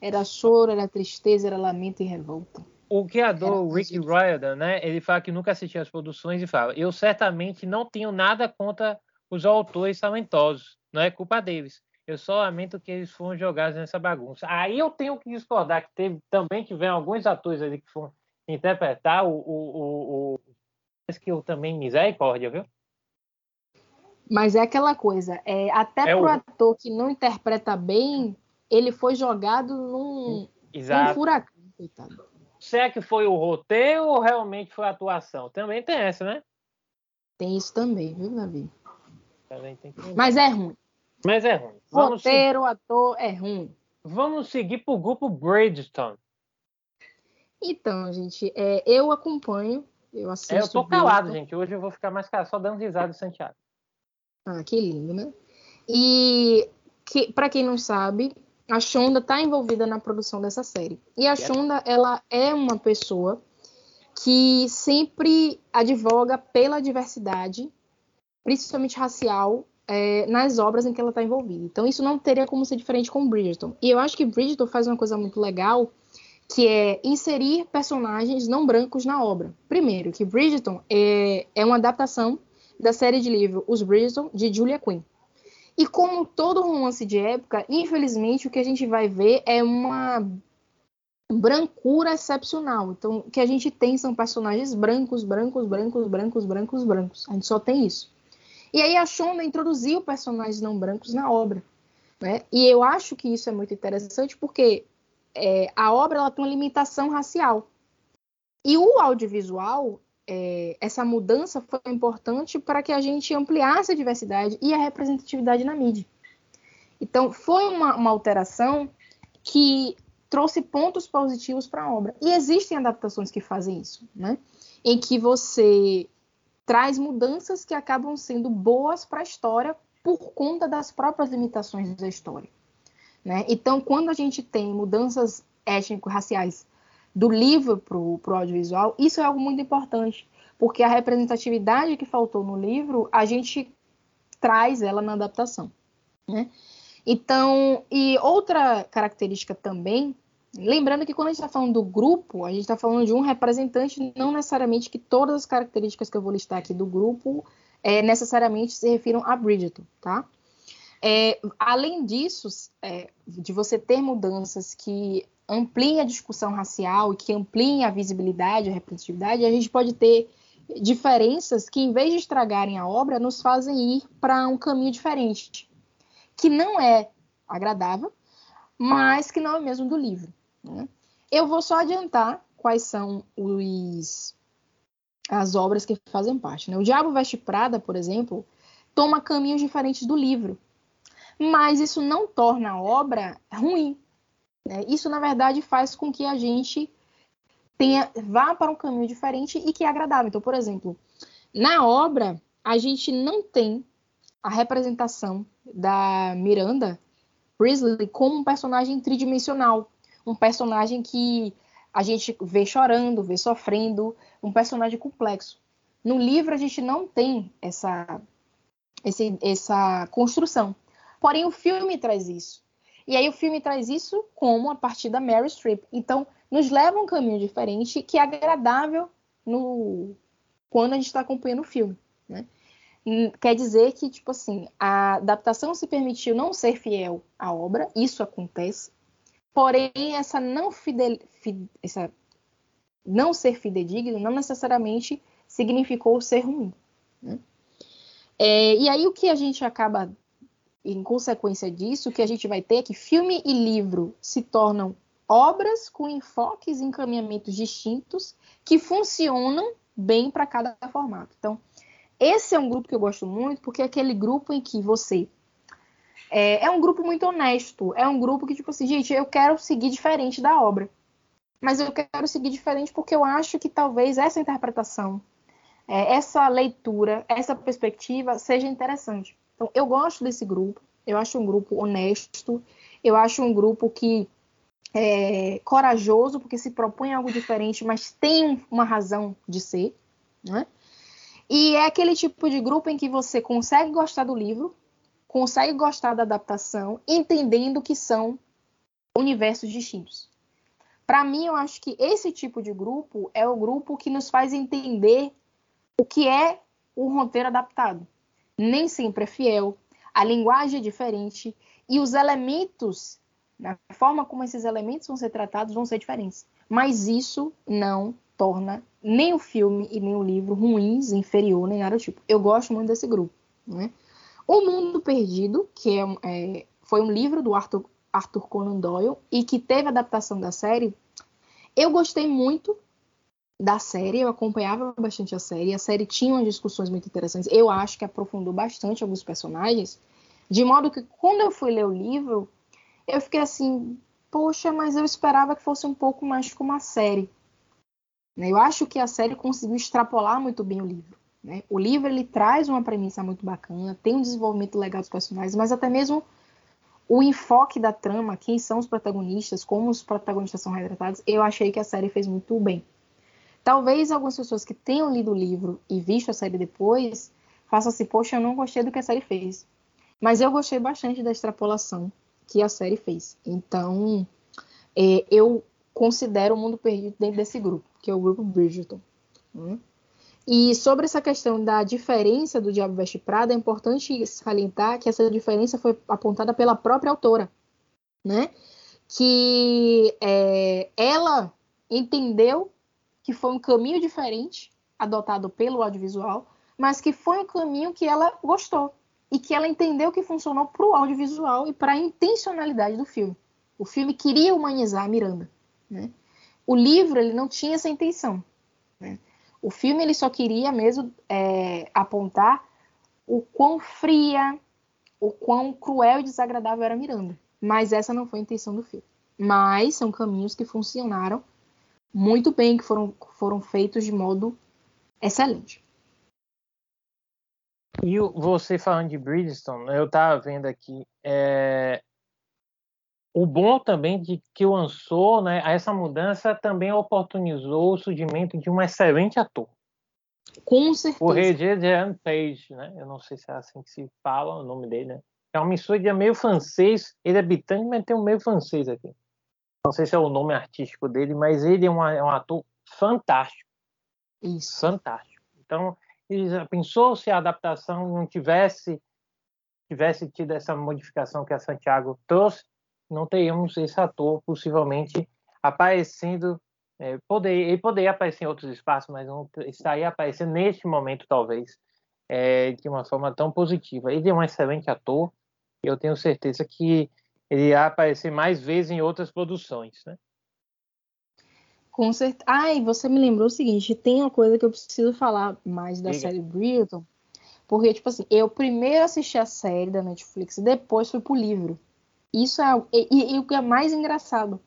Era choro, era tristeza, era lamento e revolta. O criador, Rick Riordan, né? Ele fala que nunca assistiu as produções e fala: Eu certamente não tenho nada contra os autores talentosos. Não é culpa deles. Eu só lamento que eles foram jogados nessa bagunça. Aí eu tenho que discordar que teve, também tiveram alguns atores ali que foram interpretar o, o, o, o que eu também misericórdia, viu? Mas é aquela coisa, é, até é pro o... ator que não interpreta bem, ele foi jogado num, num furacão, coitado. Será que foi o roteiro ou realmente foi a atuação? Também tem essa, né? Tem isso também, viu, Davi? Que... Mas é ruim. Mas é ruim. Vamos roteiro, seguir... ator, é ruim. Vamos seguir pro grupo Bridgestone. Então, gente, é, eu acompanho, eu assisto. É, eu tô calado, gente. Hoje eu vou ficar mais calado, só dando risada de Santiago. Ah, que lindo, né? E que, para quem não sabe, a Shonda está envolvida na produção dessa série. E a Shonda, ela é uma pessoa que sempre advoga pela diversidade, principalmente racial, é, nas obras em que ela está envolvida. Então, isso não teria como ser diferente com Bridgerton. E eu acho que Bridgerton faz uma coisa muito legal, que é inserir personagens não brancos na obra. Primeiro, que Bridgerton é, é uma adaptação da série de livro Os Bridgerton, de Julia Quinn. E como todo romance de época, infelizmente o que a gente vai ver é uma brancura excepcional. Então, o que a gente tem são personagens brancos, brancos, brancos, brancos, brancos, brancos. A gente só tem isso. E aí a Shonda introduziu personagens não brancos na obra. Né? E eu acho que isso é muito interessante porque é, a obra ela tem uma limitação racial. E o audiovisual, é, essa mudança foi importante para que a gente ampliasse a diversidade e a representatividade na mídia. Então, foi uma, uma alteração que trouxe pontos positivos para a obra. E existem adaptações que fazem isso, né? Em que você traz mudanças que acabam sendo boas para a história por conta das próprias limitações da história. Né? Então, quando a gente tem mudanças étnico-raciais do livro para o audiovisual, isso é algo muito importante, porque a representatividade que faltou no livro, a gente traz ela na adaptação. Né? Então, e outra característica também, lembrando que quando a gente está falando do grupo, a gente está falando de um representante, não necessariamente que todas as características que eu vou listar aqui do grupo é, necessariamente se refiram a Bridgeton, tá? É, além disso, é, de você ter mudanças que ampliem a discussão racial e que ampliem a visibilidade, a representatividade, a gente pode ter diferenças que, em vez de estragarem a obra, nos fazem ir para um caminho diferente que não é agradável, mas que não é mesmo do livro. Né? Eu vou só adiantar quais são os, as obras que fazem parte. Né? O Diabo Veste Prada, por exemplo, toma caminhos diferentes do livro, mas isso não torna a obra ruim. Né? Isso, na verdade, faz com que a gente tenha, vá para um caminho diferente e que é agradável. Então, por exemplo, na obra, a gente não tem a representação da Miranda Priestley como um personagem tridimensional, um personagem que a gente vê chorando, vê sofrendo, um personagem complexo. No livro a gente não tem essa esse, essa construção. Porém o filme traz isso. E aí o filme traz isso como a partir da Mary Streep. Então nos leva um caminho diferente que é agradável no quando a gente está acompanhando o filme. Né? quer dizer que, tipo assim, a adaptação se permitiu não ser fiel à obra, isso acontece, porém essa não fidel, essa não ser fidedigno não necessariamente significou ser ruim. Né? É, e aí o que a gente acaba, em consequência disso, o que a gente vai ter é que filme e livro se tornam obras com enfoques e encaminhamentos distintos que funcionam bem para cada formato. Então, esse é um grupo que eu gosto muito, porque é aquele grupo em que você. É, é um grupo muito honesto. É um grupo que, tipo assim, gente, eu quero seguir diferente da obra. Mas eu quero seguir diferente porque eu acho que talvez essa interpretação, é, essa leitura, essa perspectiva seja interessante. Então, eu gosto desse grupo. Eu acho um grupo honesto. Eu acho um grupo que é corajoso, porque se propõe algo diferente, mas tem uma razão de ser. Né? E é aquele tipo de grupo em que você consegue gostar do livro, consegue gostar da adaptação, entendendo que são universos distintos. Para mim, eu acho que esse tipo de grupo é o grupo que nos faz entender o que é o roteiro adaptado. Nem sempre é fiel, a linguagem é diferente e os elementos, na forma como esses elementos vão ser tratados, vão ser diferentes. Mas isso não torna nem o filme e nem o livro ruins, inferior, nem nada do tipo. Eu gosto muito desse grupo. Né? O Mundo Perdido, que é, é, foi um livro do Arthur, Arthur Conan Doyle e que teve adaptação da série, eu gostei muito da série, eu acompanhava bastante a série, a série tinha umas discussões muito interessantes, eu acho que aprofundou bastante alguns personagens, de modo que quando eu fui ler o livro, eu fiquei assim, poxa, mas eu esperava que fosse um pouco mais como a série. Né? Eu acho que a série conseguiu extrapolar muito bem o livro. Né? O livro ele traz uma premissa muito bacana, tem um desenvolvimento legal dos personagens, mas até mesmo o enfoque da trama, quem são os protagonistas, como os protagonistas são retratados, eu achei que a série fez muito bem. Talvez algumas pessoas que tenham lido o livro e visto a série depois façam assim, poxa, eu não gostei do que a série fez. Mas eu gostei bastante da extrapolação que a série fez. Então, é, eu considero o Mundo Perdido dentro desse grupo que é o grupo Bridgerton. Né? E sobre essa questão da diferença do Diabo Veste Prada, é importante salientar que essa diferença foi apontada pela própria autora, né? Que é, ela entendeu que foi um caminho diferente adotado pelo audiovisual, mas que foi um caminho que ela gostou. e que ela entendeu que funcionou para o audiovisual e para a intencionalidade do filme. O filme queria humanizar a Miranda. Né? O livro ele não tinha essa intenção. Né? O filme ele só queria mesmo é, apontar o quão fria, o quão cruel e desagradável era Miranda. Mas essa não foi a intenção do filme. Mas são caminhos que funcionaram muito bem, que foram, foram feitos de modo excelente. E você falando de Bridgestone, eu estava vendo aqui, é... o bom também de que lançou, né, essa mudança também oportunizou o surgimento de um excelente ator. Com certeza. O Regé Page, né? Eu não sei se é assim que se fala o nome dele, né? É uma mistura de meio francês, ele é britânico, mas tem um meio francês aqui. Não sei se é o nome artístico dele, mas ele é, uma, é um ator fantástico. Isso. Fantástico. Então, ele já pensou se a adaptação não tivesse tivesse tido essa modificação que a Santiago trouxe, não teríamos esse ator possivelmente aparecendo. É, poder, ele poderia aparecer em outros espaços, mas não estaria aparecendo neste momento, talvez, é, de uma forma tão positiva. Ele é um excelente ator e eu tenho certeza que ele ia aparecer mais vezes em outras produções, né? Com certeza. Ah, e você me lembrou o seguinte: tem uma coisa que eu preciso falar mais da Diga. série Bridgerton. Porque, tipo assim, eu primeiro assisti a série da Netflix, depois fui pro livro. Isso é. E, e, o que é mais engraçado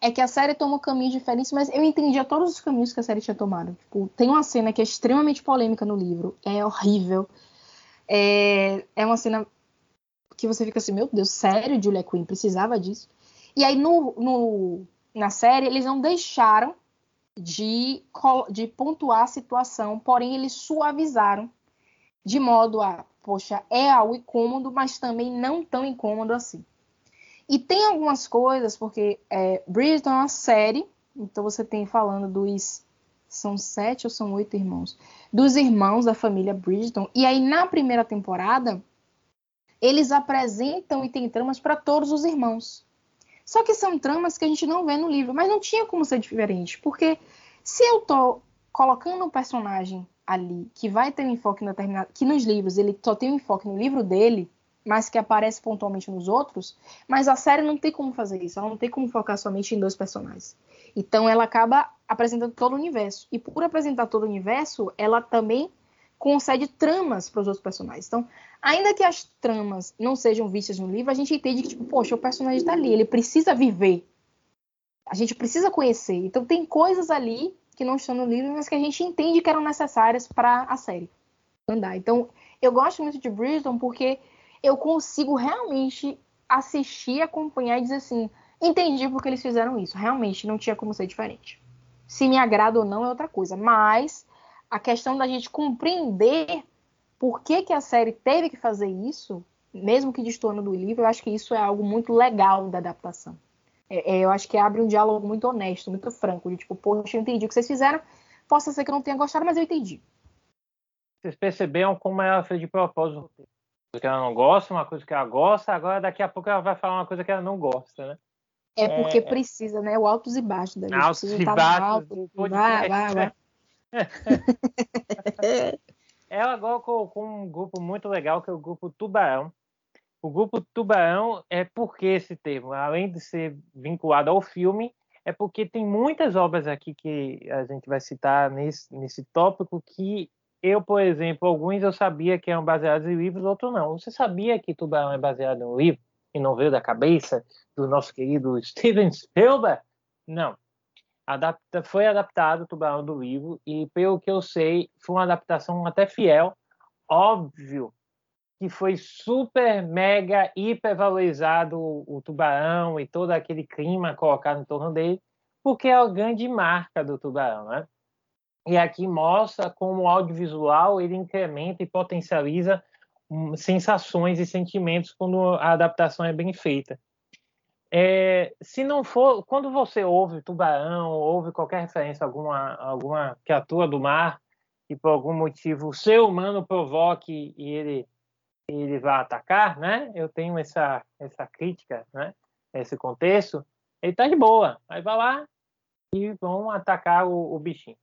é que a série tomou caminhos diferentes, mas eu entendia todos os caminhos que a série tinha tomado. Tipo, tem uma cena que é extremamente polêmica no livro, é horrível. É, é uma cena que você fica assim, meu Deus, sério, Julia Quinn precisava disso. E aí no, no na série, eles não deixaram de, de pontuar a situação, porém eles suavizaram de modo a, poxa, é algo incômodo, mas também não tão incômodo assim. E tem algumas coisas, porque é, Bridgerton é uma série, então você tem falando dos. São sete ou são oito irmãos? Dos irmãos da família Bridgerton. E aí, na primeira temporada, eles apresentam e tem tramas para todos os irmãos. Só que são tramas que a gente não vê no livro, mas não tinha como ser diferente, porque se eu tô colocando um personagem ali que vai ter um enfoque determinado, que nos livros ele só tem um enfoque no livro dele, mas que aparece pontualmente nos outros, mas a série não tem como fazer isso, ela não tem como focar somente em dois personagens. Então ela acaba apresentando todo o universo. E por apresentar todo o universo, ela também concede tramas para os outros personagens. Então, ainda que as tramas não sejam vistas no livro, a gente entende que, tipo, poxa, o personagem está ali, ele precisa viver. A gente precisa conhecer. Então, tem coisas ali que não estão no livro, mas que a gente entende que eram necessárias para a série andar. Então, eu gosto muito de Bridgerton porque eu consigo realmente assistir, acompanhar e dizer assim, entendi porque eles fizeram isso. Realmente não tinha como ser diferente. Se me agrada ou não é outra coisa, mas a questão da gente compreender por que, que a série teve que fazer isso, mesmo que destoando do livro, eu acho que isso é algo muito legal da adaptação. É, é, eu acho que abre um diálogo muito honesto, muito franco, de tipo, poxa, eu entendi o que vocês fizeram, possa ser que eu não tenha gostado, mas eu entendi. Vocês perceberam como ela fez de propósito que ela não gosta, uma coisa que ela gosta, agora daqui a pouco ela vai falar uma coisa que ela não gosta, né? É porque é, precisa, né? O altos e baixos da gente. Altos e baixos. Alto, vai, vai, vai. Ela agora colocou um grupo muito legal que é o grupo Tubarão. O grupo Tubarão é porque esse termo, além de ser vinculado ao filme, é porque tem muitas obras aqui que a gente vai citar nesse, nesse tópico que eu, por exemplo, alguns eu sabia que eram baseados em livros, outros não. Você sabia que Tubarão é baseado em um livro e não veio da cabeça do nosso querido Steven Spielberg? Não adapta, foi adaptado o Tubarão do livro e pelo que eu sei foi uma adaptação até fiel. Óbvio que foi super mega hiper valorizado o, o Tubarão e todo aquele clima colocado em torno dele porque é a grande marca do Tubarão né? E aqui mostra como o audiovisual ele incrementa e potencializa hum, sensações e sentimentos quando a adaptação é bem feita é, se não for, quando você ouve tubarão, ouve qualquer referência alguma, alguma criatura do mar, e por algum motivo o ser humano provoque e ele, ele vai atacar, né? Eu tenho essa, essa crítica, né? Esse contexto, ele tá de boa. Aí vai lá e vão atacar o, o bichinho.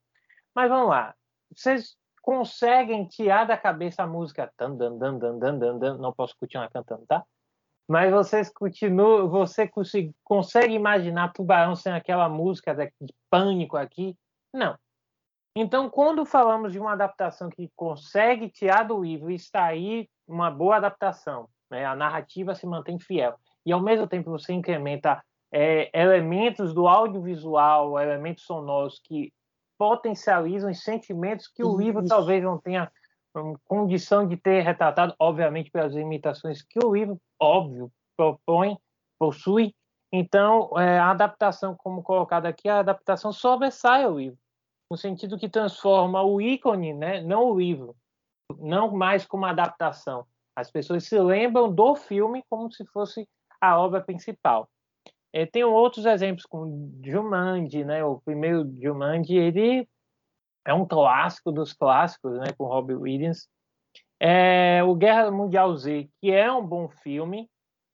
Mas vamos lá. Vocês conseguem tirar da cabeça a música. Dan, dan, dan, dan, dan, dan, dan. Não posso continuar cantando, tá? Mas vocês continuam, você consegue imaginar Tubarão sem aquela música de pânico aqui? Não. Então, quando falamos de uma adaptação que consegue tirar do livro e extrair uma boa adaptação, né? a narrativa se mantém fiel, e ao mesmo tempo você incrementa é, elementos do audiovisual, elementos sonoros que potencializam os sentimentos que o livro talvez não tenha condição de ter retratado, obviamente pelas limitações que o livro, óbvio, propõe, possui. Então, é, a adaptação, como colocado aqui, a adaptação sobressai o livro, no sentido que transforma o ícone, né, não o livro, não mais como adaptação. As pessoas se lembram do filme como se fosse a obra principal. É, tem outros exemplos, como Jumanji, né? O primeiro Jumanji, ele é um clássico dos clássicos, né, com Robbie Williams. É, o Guerra Mundial Z, que é um bom filme,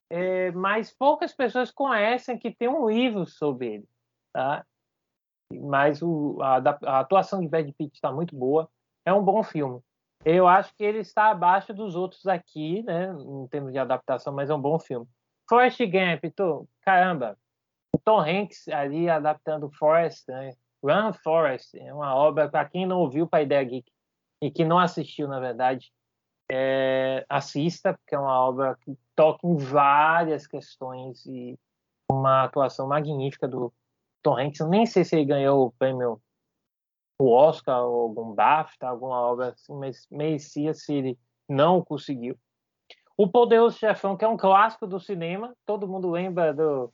é, mas poucas pessoas conhecem que tem um livro sobre ele, tá? Mas o, a, a, atuação de Brad Pitt está muito boa, é um bom filme. Eu acho que ele está abaixo dos outros aqui, né, em termos de adaptação, mas é um bom filme. Forrest Gump, tô, caramba, o Tom Hanks ali adaptando Forrest, né? Run Forest é uma obra para quem não ouviu para Ideia Geek e que não assistiu, na verdade, é, assista, porque é uma obra que toca em várias questões e uma atuação magnífica do Tom Hanks. nem sei se ele ganhou o prêmio, o Oscar ou algum BAFTA, alguma obra assim, mas merecia se ele não conseguiu. O Poderoso Chefão, que é um clássico do cinema, todo mundo lembra do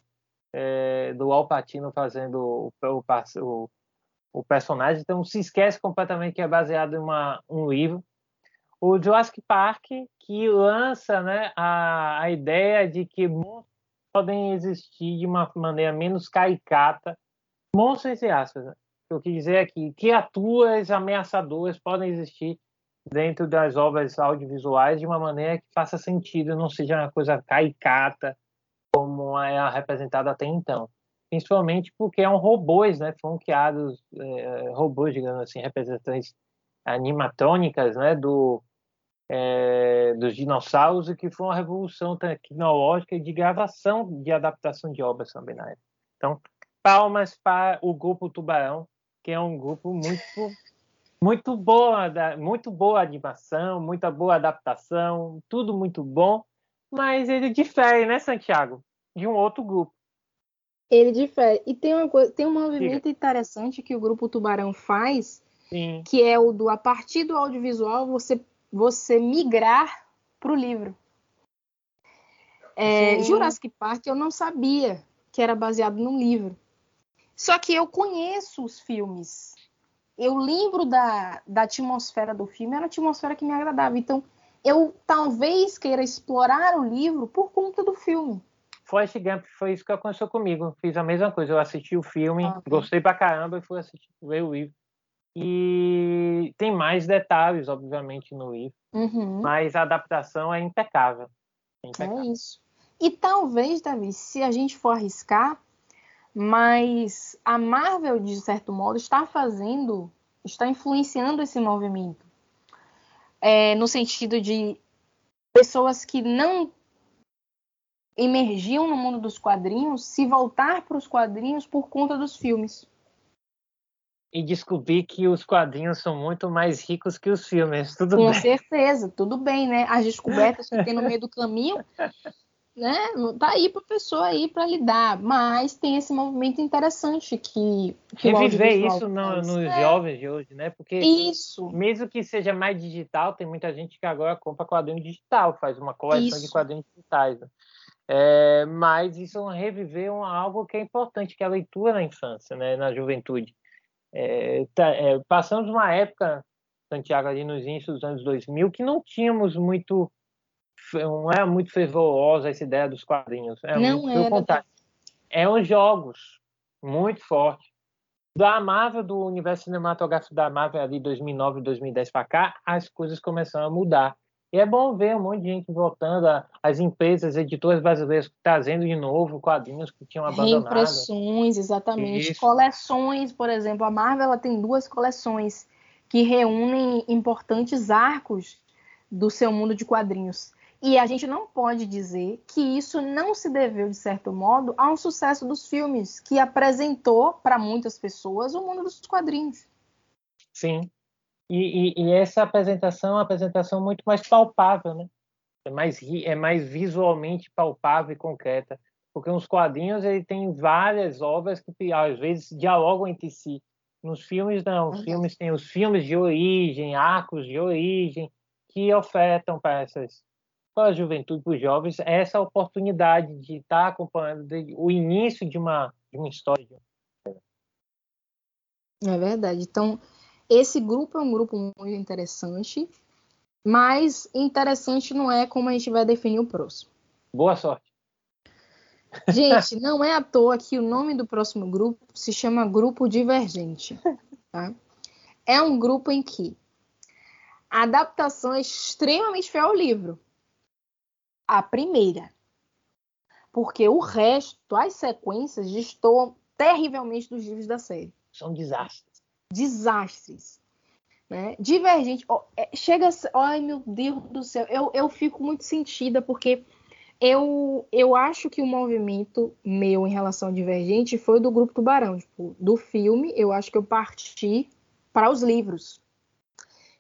é, do Al Pacino fazendo o, o, o, personagem, então se esquece completamente que é baseado em uma, um livro. O Jurassic Park, que lança né, a, a ideia de que monstros podem existir de uma maneira menos caricata, monstros entre aspas, né? eu quis dizer aqui, é criaturas ameaçadoras podem existir dentro das obras audiovisuais de uma maneira que faça sentido, não seja uma coisa caricata, como é representado até então. Principalmente porque é um robôs, né? Foram criados é, robôs, digamos assim, representantes animatrônicas, né? Do, é, dos dinossauros que foi uma revolução tecnológica de gravação, de adaptação de obras também na época. Então, palmas para o grupo Tubarão, que é um grupo muito muito boa, muito boa animação, muita boa adaptação, tudo muito bom mas ele difere, né, Santiago? De um outro grupo. Ele difere. E tem, uma coisa, tem um movimento Diga. interessante que o grupo Tubarão faz, Sim. que é o do a partir do audiovisual você, você migrar para o livro. É, Jurassic Park eu não sabia que era baseado num livro. Só que eu conheço os filmes. Eu lembro da, da atmosfera do filme, era a atmosfera que me agradava. Então, eu talvez queira explorar o livro por conta do filme. Forrest Gump foi isso que aconteceu comigo. Fiz a mesma coisa. Eu assisti o filme, ah, gostei pra caramba e fui assistir ver o livro. E tem mais detalhes, obviamente, no livro. Uhum. Mas a adaptação é impecável. é impecável. É isso. E talvez, Davi, se a gente for arriscar, mas a Marvel, de certo modo, está fazendo, está influenciando esse movimento é, no sentido de pessoas que não emergiam no mundo dos quadrinhos se voltar para os quadrinhos por conta dos filmes. E descobrir que os quadrinhos são muito mais ricos que os filmes. Tudo Com bem. certeza, tudo bem, né? As descobertas que tem no meio do caminho né? Tá aí para a pessoa aí para lidar, mas tem esse movimento interessante que, que reviver isso no, nos é. jovens de hoje, né? Porque isso. mesmo que seja mais digital, tem muita gente que agora compra quadrinho digital, faz uma coleção isso. de quadrinhos digitais. Né? É, mas isso é reviver um, algo que é importante, que é a leitura na infância, né? Na juventude. É, tá, é, passamos uma época, Santiago, ali nos inícios dos anos 2000, que não tínhamos muito não é muito fervorosa essa ideia dos quadrinhos. É não muito, contrário. É uns jogos muito fortes. Da Marvel, do universo cinematográfico da Marvel ali 2009, 2010 para cá, as coisas começaram a mudar. E é bom ver um monte de gente voltando, as empresas, editoras brasileiras trazendo de novo quadrinhos que tinham abandonado. Reimpressões, exatamente. Isso. Coleções, por exemplo. A Marvel ela tem duas coleções que reúnem importantes arcos do seu mundo de quadrinhos. E a gente não pode dizer que isso não se deveu, de certo modo, a um sucesso dos filmes, que apresentou para muitas pessoas o mundo dos quadrinhos. Sim. E, e, e, essa apresentação é uma apresentação muito mais palpável, né? É mais, é mais visualmente palpável e concreta. Porque nos quadrinhos ele tem várias obras que às vezes dialogam entre si. Nos filmes, não. Os filmes têm os filmes de origem, arcos de origem, que ofertam para essas para a juventude, para os jovens, essa oportunidade de estar acompanhando o início de uma, de uma história. É verdade. Então, esse grupo é um grupo muito interessante, mas interessante não é como a gente vai definir o próximo. Boa sorte. Gente, não é à toa que o nome do próximo grupo se chama Grupo Divergente. Tá? É um grupo em que a adaptação é extremamente fiel ao livro a primeira. Porque o resto, as sequências, destoam terrivelmente dos livros da série. São desastres. Desastres. Né? Divergente. Oh, é, chega a... Ai, meu Deus do céu. Eu, eu fico muito sentida, porque eu, eu acho que o movimento meu em relação ao Divergente foi do Grupo Tubarão. Tipo, do filme, eu acho que eu parti para os livros.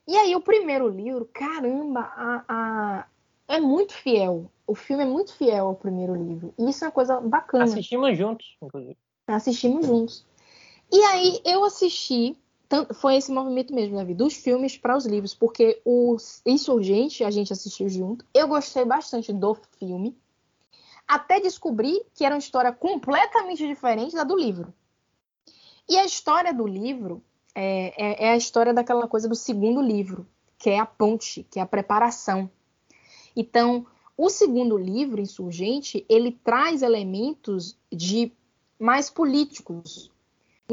E aí, o primeiro livro, caramba, a, a, é muito fiel. O filme é muito fiel ao primeiro livro. E isso é uma coisa bacana. Assistimos juntos, inclusive. Assistimos juntos. E aí eu assisti, foi esse movimento mesmo, Davi, dos filmes para os livros, porque o Insurgente a gente assistiu junto. Eu gostei bastante do filme, até descobri que era uma história completamente diferente da do livro. E a história do livro é, é, é a história daquela coisa do segundo livro, que é a ponte, que é a preparação. Então, o segundo livro, Insurgente, ele traz elementos de mais políticos,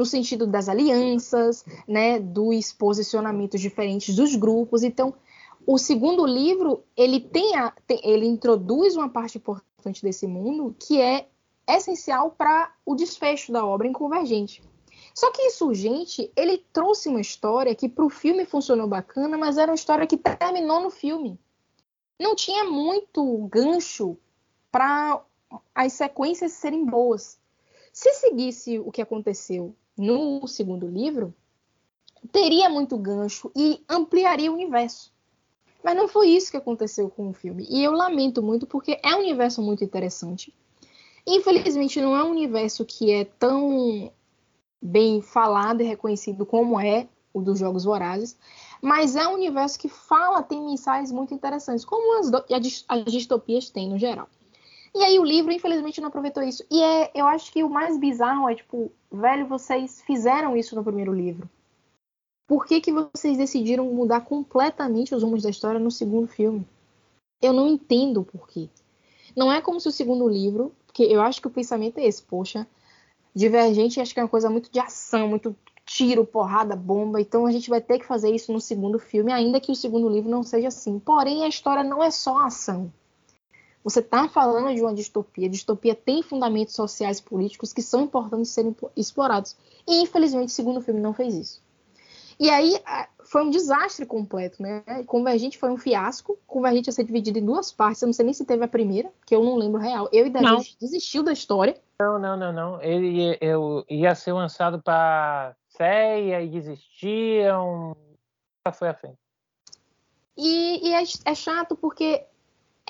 no sentido das alianças, né, dos posicionamentos diferentes dos grupos. Então, o segundo livro ele tem, a, tem ele introduz uma parte importante desse mundo que é essencial para o desfecho da obra em Convergente. Só que Insurgente ele trouxe uma história que para o filme funcionou bacana, mas era uma história que terminou no filme não tinha muito gancho para as sequências serem boas. Se seguisse o que aconteceu no segundo livro, teria muito gancho e ampliaria o universo. Mas não foi isso que aconteceu com o filme. E eu lamento muito porque é um universo muito interessante. Infelizmente, não é um universo que é tão bem falado e reconhecido como é o dos Jogos Vorazes mas é um universo que fala, tem mensagens muito interessantes, como as, as distopias têm no geral. E aí o livro, infelizmente, não aproveitou isso. E é, eu acho que o mais bizarro é, tipo, velho, vocês fizeram isso no primeiro livro. Por que, que vocês decidiram mudar completamente os rumos da história no segundo filme? Eu não entendo o porquê. Não é como se o segundo livro, porque eu acho que o pensamento é esse, poxa, Divergente acho que é uma coisa muito de ação, muito tiro, porrada, bomba. Então a gente vai ter que fazer isso no segundo filme, ainda que o segundo livro não seja assim. Porém, a história não é só ação. Você está falando de uma distopia. A distopia tem fundamentos sociais e políticos que são importantes de serem explorados. E, infelizmente, o segundo filme não fez isso. E aí foi um desastre completo, né? Convergente foi um fiasco. Convergente ia ser dividido em duas partes. Eu não sei nem se teve a primeira, que eu não lembro real. Eu e Davi desistiu da história. Não, não, não, não. Ele eu, ia ser lançado para Ceia e desistiam. Já foi a frente. E, e é, é, chato porque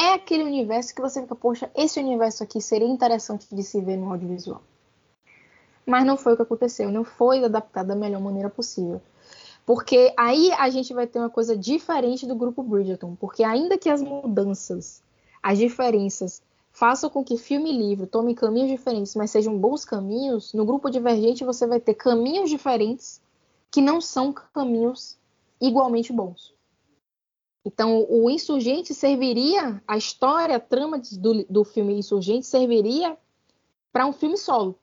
é aquele universo que você fica, poxa, esse universo aqui seria interessante de se ver no audiovisual. Mas não foi o que aconteceu, não foi adaptado da melhor maneira possível. Porque aí a gente vai ter uma coisa diferente do grupo Bridgerton. Porque ainda que as mudanças, as diferenças façam com que filme e livro tomem caminhos diferentes, mas sejam bons caminhos, no grupo Divergente você vai ter caminhos diferentes que não são caminhos igualmente bons. Então, o Insurgente serviria, a história, a trama do, do filme Insurgente serviria para um filme solo.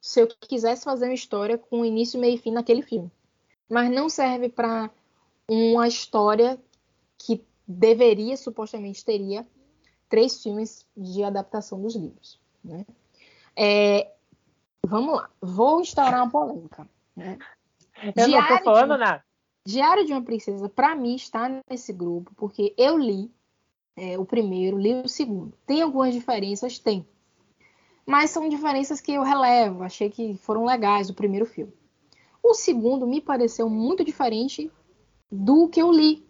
Se eu quisesse fazer uma história com início, meio e fim naquele filme. Mas não serve para uma história que deveria, supostamente teria, três filmes de adaptação dos livros. Né? É, vamos lá, vou instaurar uma polêmica. Né? Eu Diário não estou falando de... nada. Diário de uma Princesa, para mim, está nesse grupo, porque eu li é, o primeiro, li o segundo. Tem algumas diferenças? Tem. Mas são diferenças que eu relevo, achei que foram legais o primeiro filme. O segundo me pareceu muito diferente do que eu li.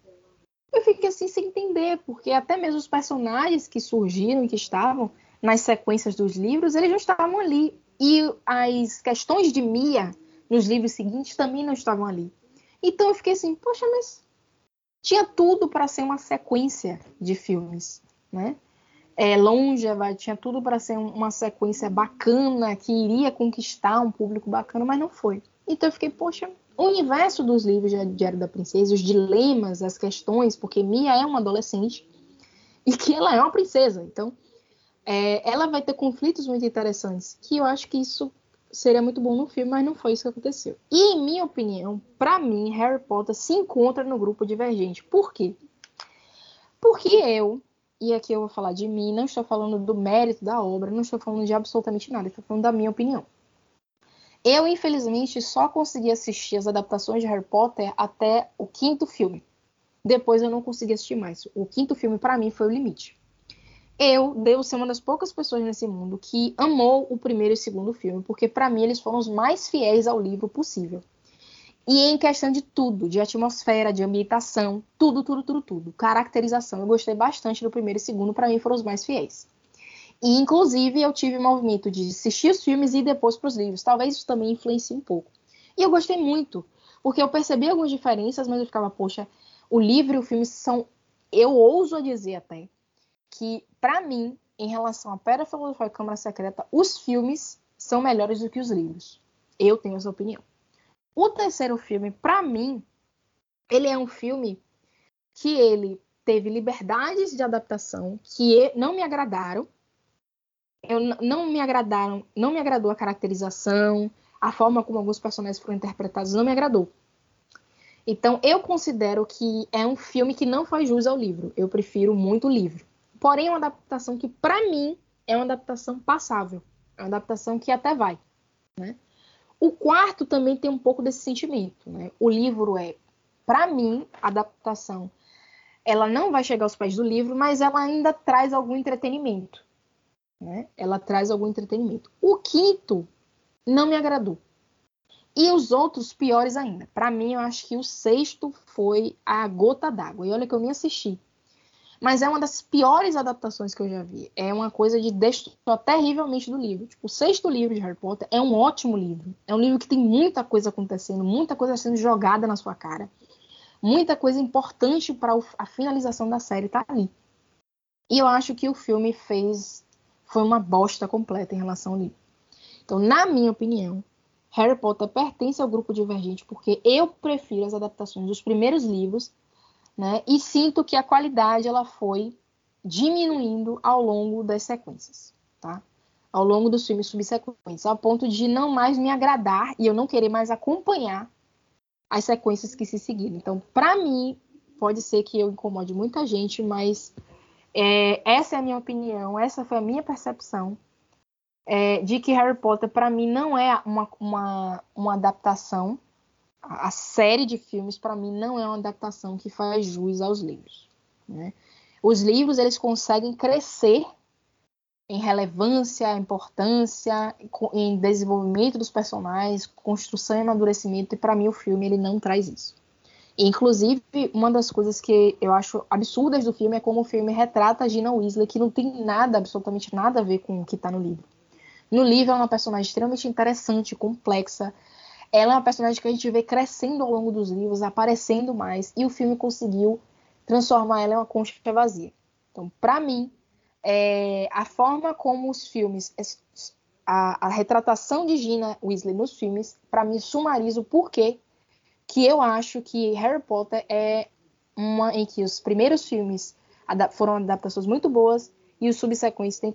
Eu fiquei assim sem entender, porque até mesmo os personagens que surgiram e que estavam nas sequências dos livros, eles não estavam ali. E as questões de Mia nos livros seguintes também não estavam ali. Então eu fiquei assim, poxa, mas tinha tudo para ser uma sequência de filmes, né? É, longeva, tinha tudo para ser uma sequência bacana, que iria conquistar um público bacana, mas não foi. Então eu fiquei, poxa, o universo dos livros de Diário da Princesa, os dilemas, as questões, porque Mia é uma adolescente e que ela é uma princesa, então é, ela vai ter conflitos muito interessantes, que eu acho que isso seria muito bom no filme, mas não foi isso que aconteceu. E, em minha opinião, para mim, Harry Potter se encontra no grupo Divergente. Por quê? Porque eu, e aqui eu vou falar de mim, não estou falando do mérito da obra, não estou falando de absolutamente nada, estou falando da minha opinião. Eu, infelizmente, só consegui assistir as adaptações de Harry Potter até o quinto filme. Depois eu não consegui assistir mais. O quinto filme, para mim, foi o limite eu devo ser uma das poucas pessoas nesse mundo que amou o primeiro e o segundo filme, porque para mim eles foram os mais fiéis ao livro possível. E em questão de tudo, de atmosfera, de ambientação, tudo, tudo, tudo, tudo. Caracterização, eu gostei bastante do primeiro e segundo, para mim foram os mais fiéis. E inclusive eu tive o movimento de assistir os filmes e depois para os livros. Talvez isso também influencie um pouco. E eu gostei muito, porque eu percebi algumas diferenças, mas eu ficava, poxa, o livro e o filme são, eu ouso dizer até, que, para mim, em relação a Pedra Filosofal e Câmara Secreta, os filmes são melhores do que os livros. Eu tenho essa opinião. O terceiro filme, para mim, ele é um filme que ele teve liberdades de adaptação que não me agradaram. Eu não me agradaram, não me agradou a caracterização, a forma como alguns personagens foram interpretados não me agradou. Então eu considero que é um filme que não faz jus ao livro. Eu prefiro muito o livro. Porém, é uma adaptação que, para mim, é uma adaptação passável. É uma adaptação que até vai. Né? O quarto também tem um pouco desse sentimento. Né? O livro é, para mim, a adaptação. Ela não vai chegar aos pés do livro, mas ela ainda traz algum entretenimento. Né? Ela traz algum entretenimento. O quinto não me agradou. E os outros piores ainda. Para mim, eu acho que o sexto foi a gota d'água. E olha que eu nem assisti. Mas é uma das piores adaptações que eu já vi. É uma coisa de destruir terrivelmente do livro. Tipo, o sexto livro de Harry Potter é um ótimo livro. É um livro que tem muita coisa acontecendo, muita coisa sendo jogada na sua cara. Muita coisa importante para a finalização da série tá ali. E eu acho que o filme fez foi uma bosta completa em relação ao livro. Então, na minha opinião, Harry Potter pertence ao grupo Divergente porque eu prefiro as adaptações dos primeiros livros né? E sinto que a qualidade ela foi diminuindo ao longo das sequências, tá? Ao longo dos filmes subsequentes, ao ponto de não mais me agradar e eu não querer mais acompanhar as sequências que se seguiram. Então, para mim, pode ser que eu incomode muita gente, mas é, essa é a minha opinião, essa foi a minha percepção é, de que Harry Potter, para mim, não é uma, uma, uma adaptação a série de filmes para mim não é uma adaptação que faz jus aos livros. Né? Os livros eles conseguem crescer em relevância, importância, em desenvolvimento dos personagens, construção e amadurecimento. E para mim o filme ele não traz isso. inclusive uma das coisas que eu acho absurdas do filme é como o filme retrata a Gina Weasley, que não tem nada, absolutamente nada a ver com o que está no livro. No livro é uma personagem extremamente interessante, complexa, ela é uma personagem que a gente vê crescendo ao longo dos livros, aparecendo mais, e o filme conseguiu transformar ela em uma concha vazia. Então, para mim, é, a forma como os filmes, a, a, retratação de Gina Weasley nos filmes, para mim sumariza o porquê que eu acho que Harry Potter é uma em que os primeiros filmes foram adaptações muito boas e os subsequentes têm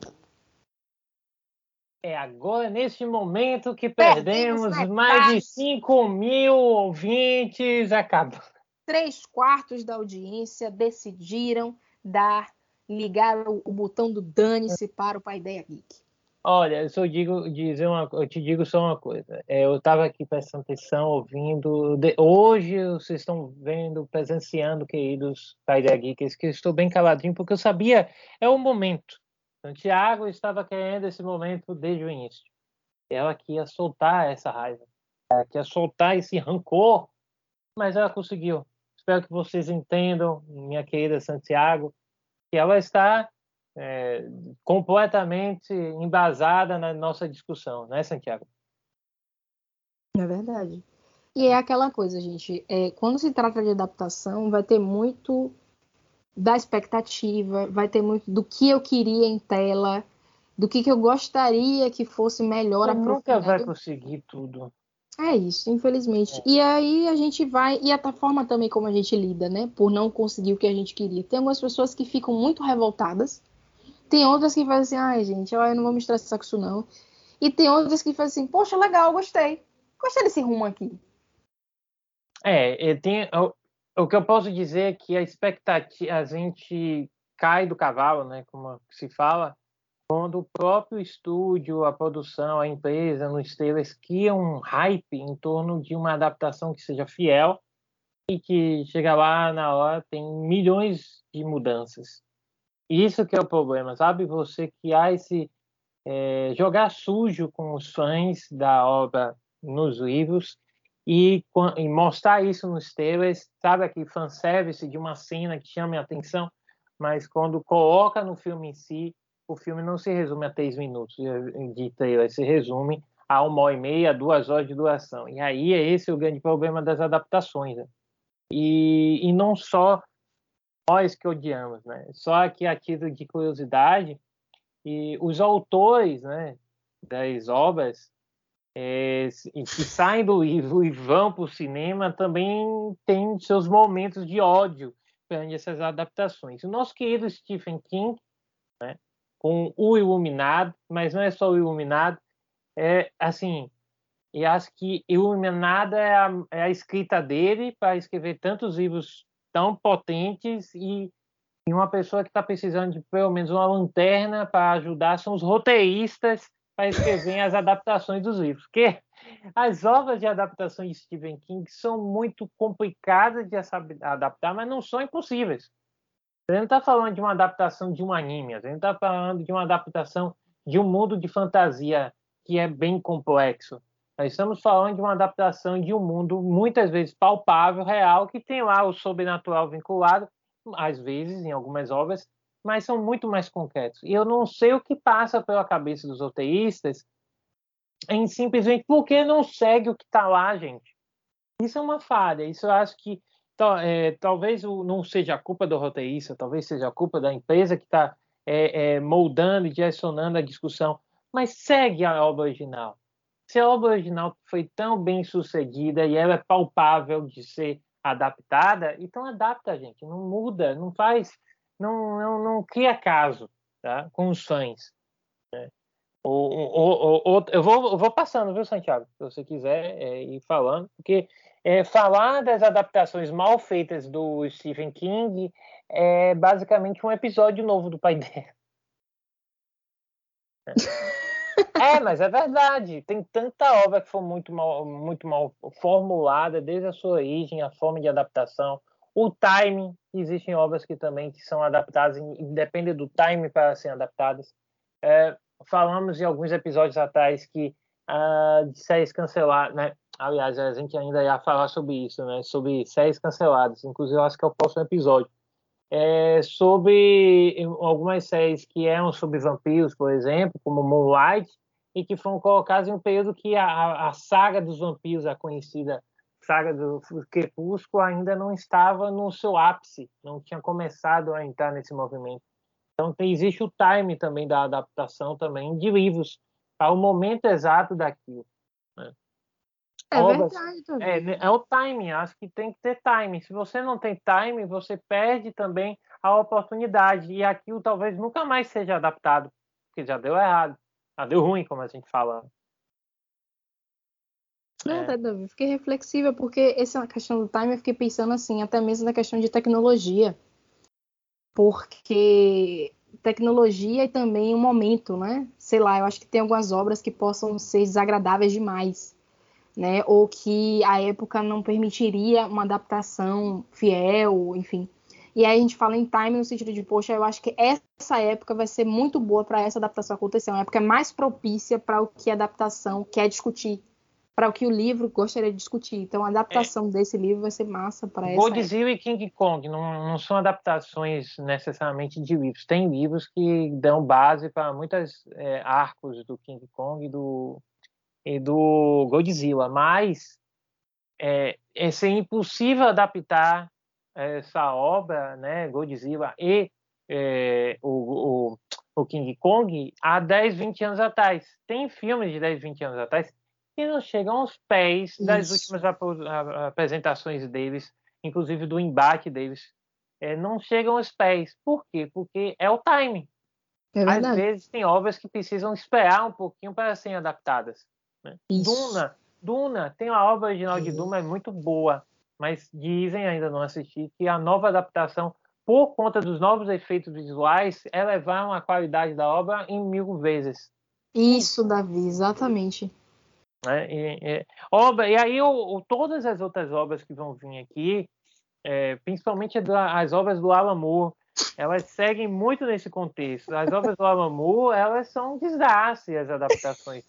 é agora, neste momento, que perdemos, perdemos mais de 5 mil ouvintes. Acabou. Três quartos da audiência decidiram dar, ligar o, o botão do dane-se para o Pai Ideia Geek. Olha, eu só digo dizer uma, eu te digo só uma coisa. É, eu estava aqui prestando atenção, ouvindo. De, hoje vocês estão vendo, presenciando, queridos pais geeks, que eu estou bem caladinho porque eu sabia é o momento. Santiago estava querendo esse momento desde o início. Ela que ia soltar essa raiva, ela que ia soltar esse rancor, mas ela conseguiu. Espero que vocês entendam, minha querida Santiago, que ela está é, completamente embasada na nossa discussão, né, Santiago? É verdade. E é aquela coisa, gente. É, quando se trata de adaptação, vai ter muito da expectativa, vai ter muito do que eu queria em tela, do que, que eu gostaria que fosse melhor Você nunca vai conseguir tudo. É isso, infelizmente. É. E aí a gente vai. E a forma também como a gente lida, né? Por não conseguir o que a gente queria. Tem algumas pessoas que ficam muito revoltadas tem outras que fazem assim, ai, gente, eu não vou me estressar com isso, não. E tem outras que fazem assim, poxa, legal, gostei. Gostei desse rumo aqui. É, tem, o, que eu posso dizer é que a expectativa, a gente cai do cavalo, né, como se fala, quando o próprio estúdio, a produção, a empresa, no Steelers, cria um hype em torno de uma adaptação que seja fiel e que chega lá na hora tem milhões de mudanças. Isso que é o problema, sabe? Você criar esse é, jogar sujo com os fãs da obra nos livros e, e mostrar isso nos trailers, sabe aquele fanservice de uma cena que chama a atenção, mas quando coloca no filme em si, o filme não se resume a três minutos de trailer, se resume a uma hora e meia, duas horas de duração. E aí é esse o grande problema das adaptações. Né? E, e não só nós que odiamos, né? Só que a título de curiosidade, e os autores, né, das obras é, que saem do livro e vão para o cinema também têm seus momentos de ódio perante essas adaptações. O nosso querido Stephen King, né, com O Iluminado, mas não é só O Iluminado, é assim, e acho que Iluminado é a, é a escrita dele para escrever tantos livros tão potentes e, e uma pessoa que está precisando de pelo menos uma lanterna para ajudar são os roteiristas para escrever as adaptações dos livros. Porque as obras de adaptação de Stephen King são muito complicadas de adaptar, mas não são impossíveis. A gente não está falando de uma adaptação de um anime, a gente está falando de uma adaptação de um mundo de fantasia que é bem complexo. Nós estamos falando de uma adaptação de um mundo muitas vezes palpável, real, que tem lá o sobrenatural vinculado, às vezes em algumas obras, mas são muito mais concretos. E eu não sei o que passa pela cabeça dos roteiristas em simplesmente porque não segue o que está lá, gente. Isso é uma falha. Isso eu acho que é, talvez não seja a culpa do roteirista, talvez seja a culpa da empresa que está é, é, moldando e direcionando a discussão, mas segue a obra original se a obra original foi tão bem sucedida e ela é palpável de ser adaptada, então adapta, gente, não muda, não faz, não, não, não cria caso tá? com os fãs. Né? O, o, o, eu, vou, eu vou passando, viu, Santiago? Se você quiser é, ir falando, porque é, falar das adaptações mal feitas do Stephen King é basicamente um episódio novo do pai dele. É. É, mas é verdade. Tem tanta obra que foi muito mal, muito mal formulada desde a sua origem, a forma de adaptação, o timing. Existem obras que também que são adaptadas, depende do time para serem adaptadas. É, falamos em alguns episódios atrás que uh, de séries canceladas, né? Aliás, a gente ainda ia falar sobre isso, né? Sobre séries canceladas. Inclusive, eu acho que é o próximo episódio é, sobre algumas séries que eram sobre vampiros, por exemplo, como Moonlight, e que foram colocadas em um período que a, a saga dos vampiros, a conhecida saga do Crepúsculo, ainda não estava no seu ápice, não tinha começado a entrar nesse movimento. Então existe o time também da adaptação também de livros para o momento exato daquilo. Né? É obras, verdade. É, é o timing, acho que tem que ter timing. Se você não tem timing, você perde também a oportunidade. E aquilo talvez nunca mais seja adaptado, porque já deu errado. Já deu ruim, como a gente fala. É. Davi. Fiquei reflexiva, porque essa questão do time eu fiquei pensando assim, até mesmo na questão de tecnologia. Porque tecnologia e também o momento, né? sei lá, eu acho que tem algumas obras que possam ser desagradáveis demais, né? Ou que a época não permitiria uma adaptação fiel, enfim. E aí a gente fala em time no sentido de, poxa, eu acho que essa época vai ser muito boa para essa adaptação acontecer, uma época mais propícia para o que a adaptação quer discutir, para o que o livro gostaria de discutir. Então a adaptação é. desse livro vai ser massa para essa. Godzilla e King Kong não, não são adaptações necessariamente de livros. Tem livros que dão base para muitos é, arcos do King Kong e do, e do Godzilla, mas é, é ser impossível adaptar essa obra, né, Godzilla e é, o, o, o, King Kong, há 10, 20 anos atrás. Tem filmes de 10, 20 anos atrás que não chegam aos pés das últimas apresentações deles, inclusive do embate deles. É, não chegam aos pés. Por quê? Porque é o timing. É Às vezes tem obras que precisam esperar um pouquinho para serem adaptadas. Né? Duna, Duna, tem a obra original de Duna, é muito boa mas dizem, ainda não assisti, que a nova adaptação, por conta dos novos efeitos visuais, elevaram a qualidade da obra em mil vezes. Isso, Davi, exatamente. É, e, e, obra, e aí o, o, todas as outras obras que vão vir aqui, é, principalmente as obras do Alan Moore, elas seguem muito nesse contexto. As obras do Alan Moore, elas são desastres, as adaptações.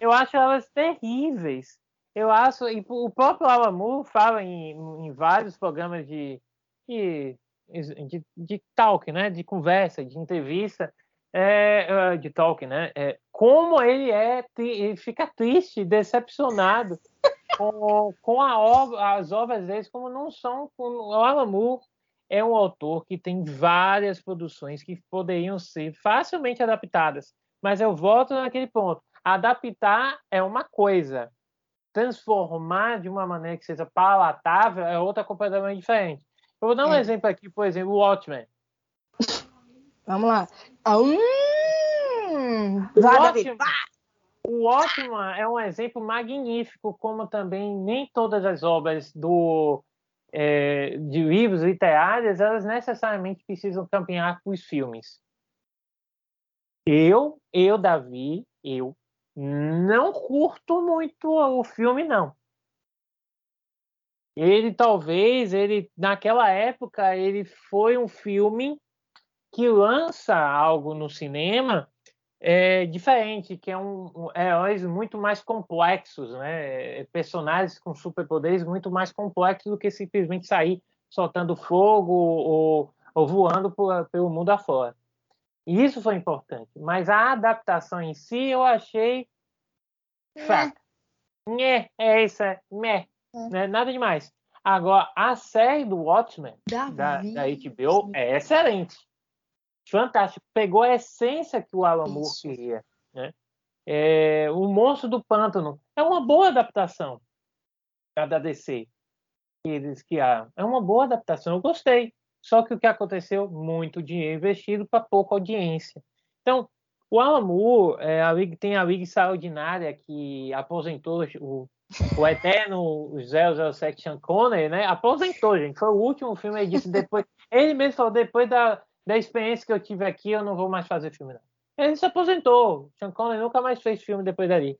Eu acho elas terríveis. Eu acho, e o próprio Alamu fala em, em vários programas de, de, de, de, talk, né? De conversa, de entrevista, é, é, de talk, né? É, como ele é, ele fica triste, decepcionado com, com a obra, as obras deles, como não são. O Alamu é um autor que tem várias produções que poderiam ser facilmente adaptadas, mas eu volto naquele ponto. Adaptar é uma coisa, transformar de uma maneira que seja palatável é outra completamente diferente. Eu vou dar um é. exemplo aqui, por exemplo, o Watchmen. Vamos lá. Hum, o, Watchmen, o é um exemplo magnífico, como também nem todas as obras do, é, de livros literários elas necessariamente precisam caminhar para os filmes. Eu, eu, Davi, eu não curto muito o filme, não. Ele talvez, ele naquela época, ele foi um filme que lança algo no cinema é, diferente, que é um, um, heróis muito mais complexos, né? Personagens com superpoderes muito mais complexos do que simplesmente sair soltando fogo ou, ou voando por, pelo mundo afora. E isso foi importante. Mas a adaptação em si eu achei fraca. É, é isso, é. É. Né? Nada demais. Agora, a série do Watchmen, da, da HBO, é excelente. Fantástico. Pegou a essência que o Alan Moore queria. Né? É, o Monstro do Pântano é uma boa adaptação da DC que eles criaram. É uma boa adaptação. Eu gostei. Só que o que aconteceu? Muito dinheiro investido para pouca audiência. Então, o Alan Moore é, a Liga, tem a Liga Extraordinária que aposentou o, o eterno 007 Sean Connery, né? Aposentou, gente. Foi o último filme, ele disse depois. ele mesmo falou, depois da, da experiência que eu tive aqui, eu não vou mais fazer filme, não. Ele se aposentou. Sean Connery nunca mais fez filme depois dali.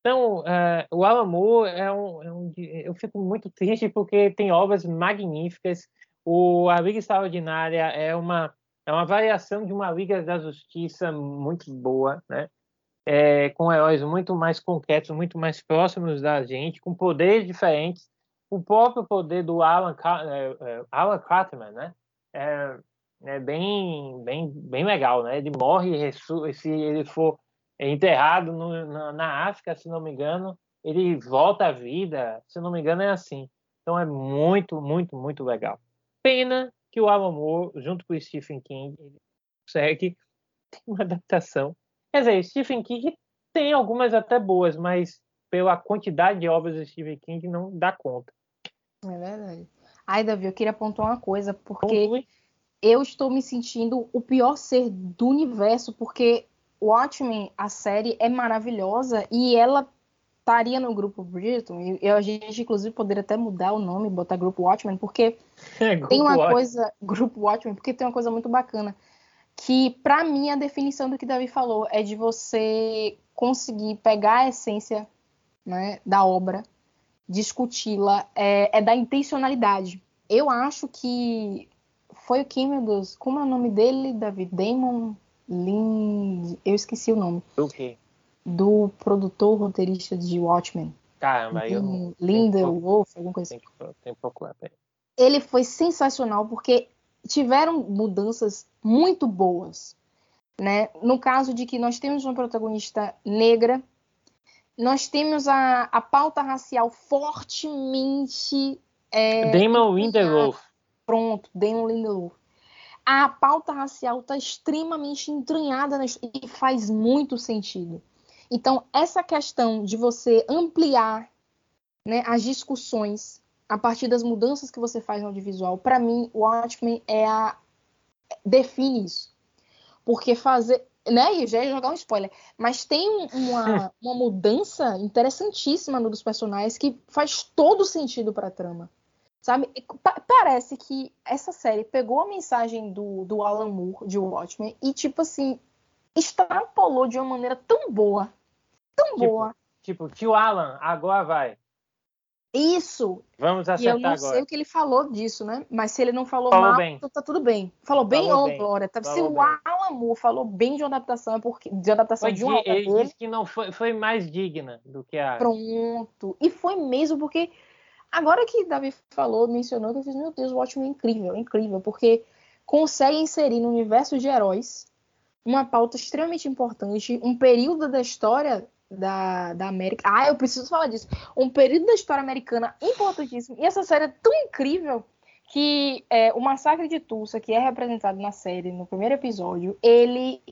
Então, uh, o Alan Moore é um, é um, Eu fico muito triste porque tem obras magníficas o, a Liga Extraordinária é uma, é uma variação de uma Liga da Justiça muito boa, né? É, com heróis muito mais concretos, muito mais próximos da gente, com poderes diferentes. O próprio poder do Alan, é, é, Alan Cartman, né? É, é, bem, bem, bem legal, né? Ele morre, se ele for enterrado no, na, na África, se não me engano, ele volta à vida, se não me engano é assim. Então é muito, muito, muito legal. Pena que o Alan Moore, junto com o Stephen King, consegue uma adaptação. Quer dizer, Stephen King tem algumas até boas, mas pela quantidade de obras do Stephen King não dá conta. É verdade. Ai, Davi, eu queria apontar uma coisa, porque eu estou me sentindo o pior ser do universo, porque Watchmen, a série, é maravilhosa e ela estaria no grupo Bridgerton, e a gente inclusive poderia até mudar o nome, botar grupo Watchmen, porque é, grupo tem uma Watchmen. coisa, grupo Watchmen, porque tem uma coisa muito bacana, que para mim a definição do que Davi falou é de você conseguir pegar a essência né, da obra, discuti-la, é, é, da intencionalidade. Eu acho que foi o que, meu Deus, como é o nome dele, Davi? Damon Lind... Eu esqueci o nome. Do quê? Do produtor roteirista de Watchmen. Caramba, eu. Linda Wolf, alguma coisa assim. Tem que, procurar. Ele foi sensacional porque tiveram mudanças muito boas. Né? No caso de que nós temos uma protagonista negra, nós temos a, a pauta racial fortemente. É, Damon Lindelof. Pronto, Damon Lindelof. A pauta racial está extremamente entranhada e faz muito sentido. Então, essa questão de você ampliar né, as discussões a partir das mudanças que você faz no audiovisual, para mim, o Watchmen é a define isso. Porque fazer, né, e já ia jogar um spoiler, mas tem uma, uma mudança interessantíssima no dos personagens que faz todo sentido para a trama. Sabe? parece que essa série pegou a mensagem do, do Alan Moore de Watchmen e, tipo assim, extrapolou de uma maneira tão boa tão tipo, boa. Tipo, tio Alan, agora vai. Isso. Vamos acertar agora. E eu não agora. sei o que ele falou disso, né? Mas se ele não falou, falou mal, bem. então tá tudo bem. Falou bem falou ou bem. Glória? Tá? Se o. Alan Moore falou bem de uma adaptação, é porque de adaptação Foi de uma ele dele, disse que não foi, foi mais digna do que a. pronto. E foi mesmo porque agora que Davi falou, mencionou, que eu fiz, meu Deus, o Watchmen é incrível, é incrível, porque consegue inserir no universo de heróis uma pauta extremamente importante, um período da história da, da América. Ah, eu preciso falar disso. Um período da história americana importantíssimo. E essa série é tão incrível que é, o Massacre de Tulsa, que é representado na série, no primeiro episódio, ele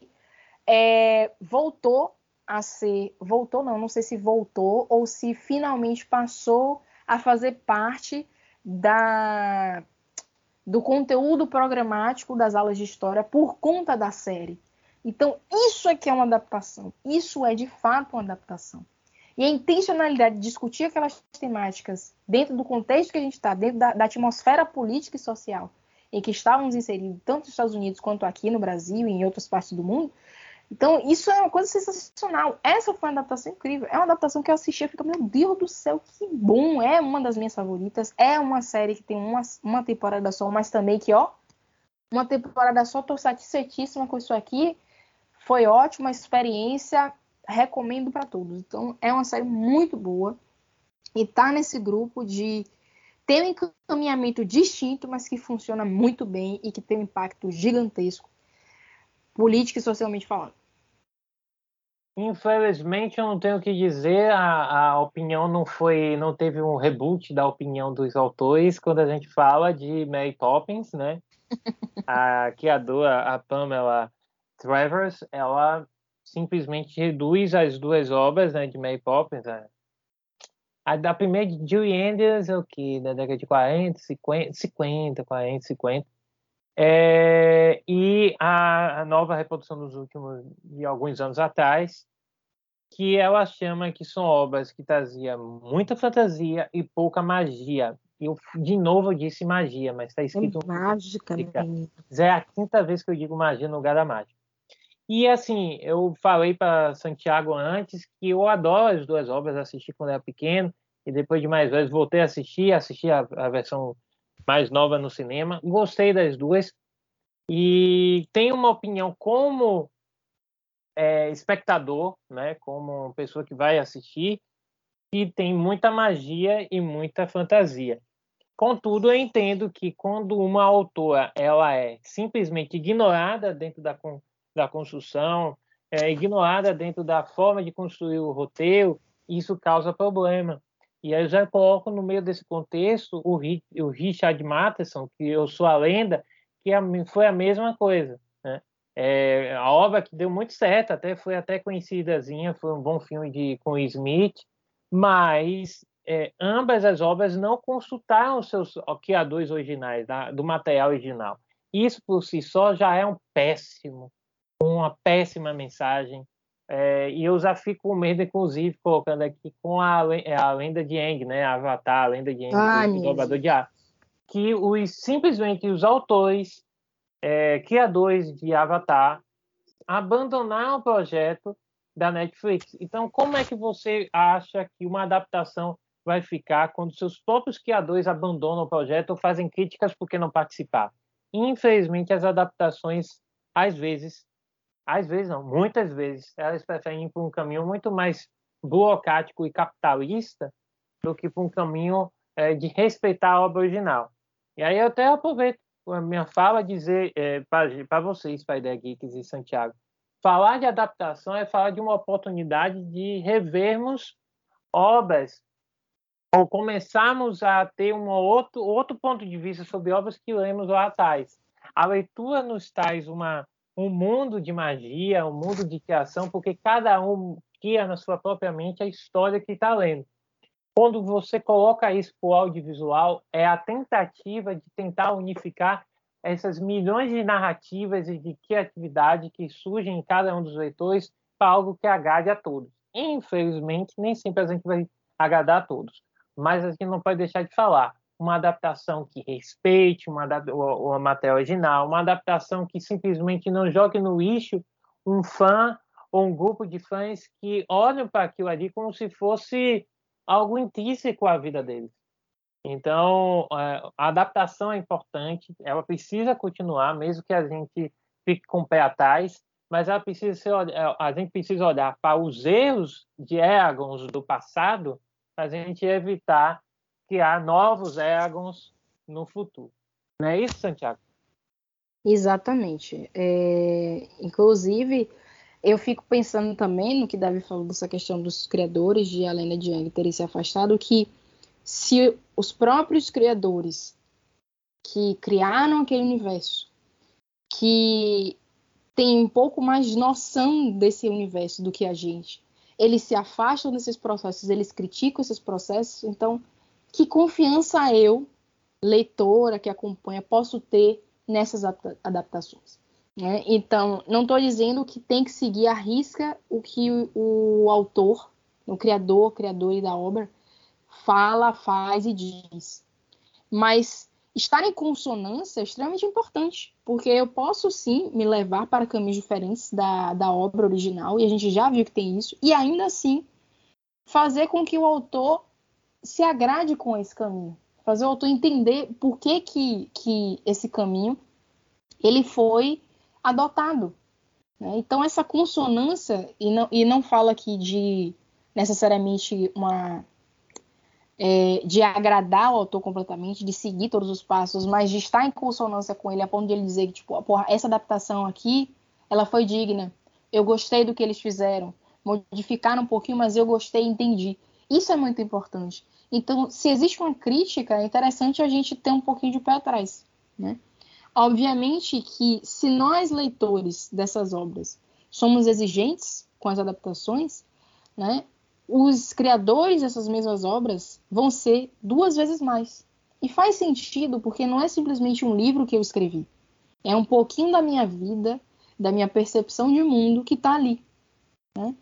é, voltou a ser. Voltou, não, não sei se voltou ou se finalmente passou a fazer parte da, do conteúdo programático das aulas de história por conta da série. Então, isso é que é uma adaptação. Isso é de fato uma adaptação. E a intencionalidade de discutir aquelas temáticas dentro do contexto que a gente está, dentro da, da, atmosfera política e social em que estávamos inseridos, tanto nos Estados Unidos quanto aqui no Brasil e em outras partes do mundo. Então, isso é uma coisa sensacional. Essa foi uma adaptação incrível. É uma adaptação que eu assisti e fico, meu Deus do céu, que bom! É uma das minhas favoritas. É uma série que tem uma, uma temporada só, mas também que, ó, uma temporada só, tô satisfeitíssima com isso aqui foi ótima experiência, recomendo para todos. Então, é uma série muito boa e tá nesse grupo de ter um encaminhamento distinto, mas que funciona muito bem e que tem um impacto gigantesco, político e socialmente falando. Infelizmente, eu não tenho o que dizer. A, a opinião não foi, não teve um reboot da opinião dos autores quando a gente fala de Mary Poppins, né? a criadora, a Pamela Travers, ela simplesmente reduz as duas obras né, de Mary Poppins. Né? A da primeira de Julie Andrews, é o que? Da década de 40, 50, 50 40, 50. É, e a, a, nova reprodução dos últimos, de alguns anos atrás, que ela chama que são obras que traziam muita fantasia e pouca magia. Eu, de novo, disse magia, mas está escrito... É mágica, É a quinta vez que eu digo magia no lugar da mágica. E assim, eu falei para Santiago antes que eu adoro as duas obras, assisti quando era pequeno e depois de mais vezes voltei a assistir, assisti a, a versão mais nova no cinema, gostei das duas e tenho uma opinião como é, espectador, né, como pessoa que vai assistir, que tem muita magia e muita fantasia. Contudo, eu entendo que quando uma autora ela é simplesmente ignorada dentro da da construção, é, ignorada dentro da forma de construir o roteiro, isso causa problema. E aí eu já coloco no meio desse contexto o, o Richard Matheson, que eu sou a lenda, que foi a mesma coisa. Né? É, a obra que deu muito certo, até foi até conhecidazinha, foi um bom filme de com Smith, mas é, ambas as obras não consultaram os seus criadores originais da, do material original. Isso por si só já é um péssimo uma péssima mensagem. É, e eu já fico com medo, inclusive, colocando aqui com a, a lenda de Aang, né? Avatar, a lenda de Ai, o dobrador de ar. Que os, simplesmente os autores é, criadores de Avatar abandonar o projeto da Netflix. Então, como é que você acha que uma adaptação vai ficar quando seus próprios criadores abandonam o projeto ou fazem críticas porque não participaram? Infelizmente, as adaptações, às vezes, às vezes não, muitas vezes, elas preferem ir por um caminho muito mais burocrático e capitalista do que por um caminho é, de respeitar a obra original. E aí eu até aproveito a minha fala dizer é, para vocês, Spider Geeks e Santiago, falar de adaptação é falar de uma oportunidade de revermos obras ou começarmos a ter um outro, outro ponto de vista sobre obras que lemos lá atrás. A leitura nos traz uma, um mundo de magia, um mundo de criação, porque cada um cria na sua própria mente a história que está lendo quando você coloca isso para o audiovisual, é a tentativa de tentar unificar essas milhões de narrativas e de criatividade que surgem em cada um dos leitores para algo que agrade a todos. Infelizmente, nem sempre a gente vai agradar a todos, mas a gente não pode deixar de falar. Uma adaptação que respeite uma, uma matéria original, uma adaptação que simplesmente não jogue no lixo um fã ou um grupo de fãs que olham para aquilo ali como se fosse algo intrínseco à vida deles. Então, é, a adaptação é importante, ela precisa continuar, mesmo que a gente fique com o pé atrás, mas ela precisa ser, é, a gente precisa olhar para os erros de Eragons do passado, para a gente evitar criar novos Eragons no futuro. Não é isso, Santiago? Exatamente. É, inclusive, eu fico pensando também no que Davi falou dessa questão dos criadores de A Lenda de Yang terem se afastado, que se os próprios criadores que criaram aquele universo, que têm um pouco mais de noção desse universo do que a gente, eles se afastam desses processos, eles criticam esses processos, então que confiança eu, leitora que acompanha, posso ter nessas adaptações? Né? Então, não estou dizendo que tem que seguir à risca o que o, autor, o criador, criador da obra, fala, faz e diz. Mas estar em consonância é extremamente importante, porque eu posso sim me levar para caminhos diferentes da, da obra original, e a gente já viu que tem isso, e ainda assim fazer com que o autor se agrade com esse caminho. Fazer o autor entender por que, que, que esse caminho ele foi adotado. Né? Então, essa consonância, e não, e não fala aqui de necessariamente uma. É, de agradar o autor completamente, de seguir todos os passos, mas de estar em consonância com ele, a ponto de ele dizer que, tipo, porra, essa adaptação aqui, ela foi digna. Eu gostei do que eles fizeram. Modificaram um pouquinho, mas eu gostei e entendi. Isso é muito importante. Então, se existe uma crítica, é interessante a gente ter um pouquinho de pé atrás, né? Obviamente que se nós, leitores dessas obras, somos exigentes com as adaptações, né, os criadores dessas mesmas obras vão ser duas vezes mais. E faz sentido porque não é simplesmente um livro que eu escrevi. É um pouquinho da minha vida, da minha percepção de mundo que está ali. Né?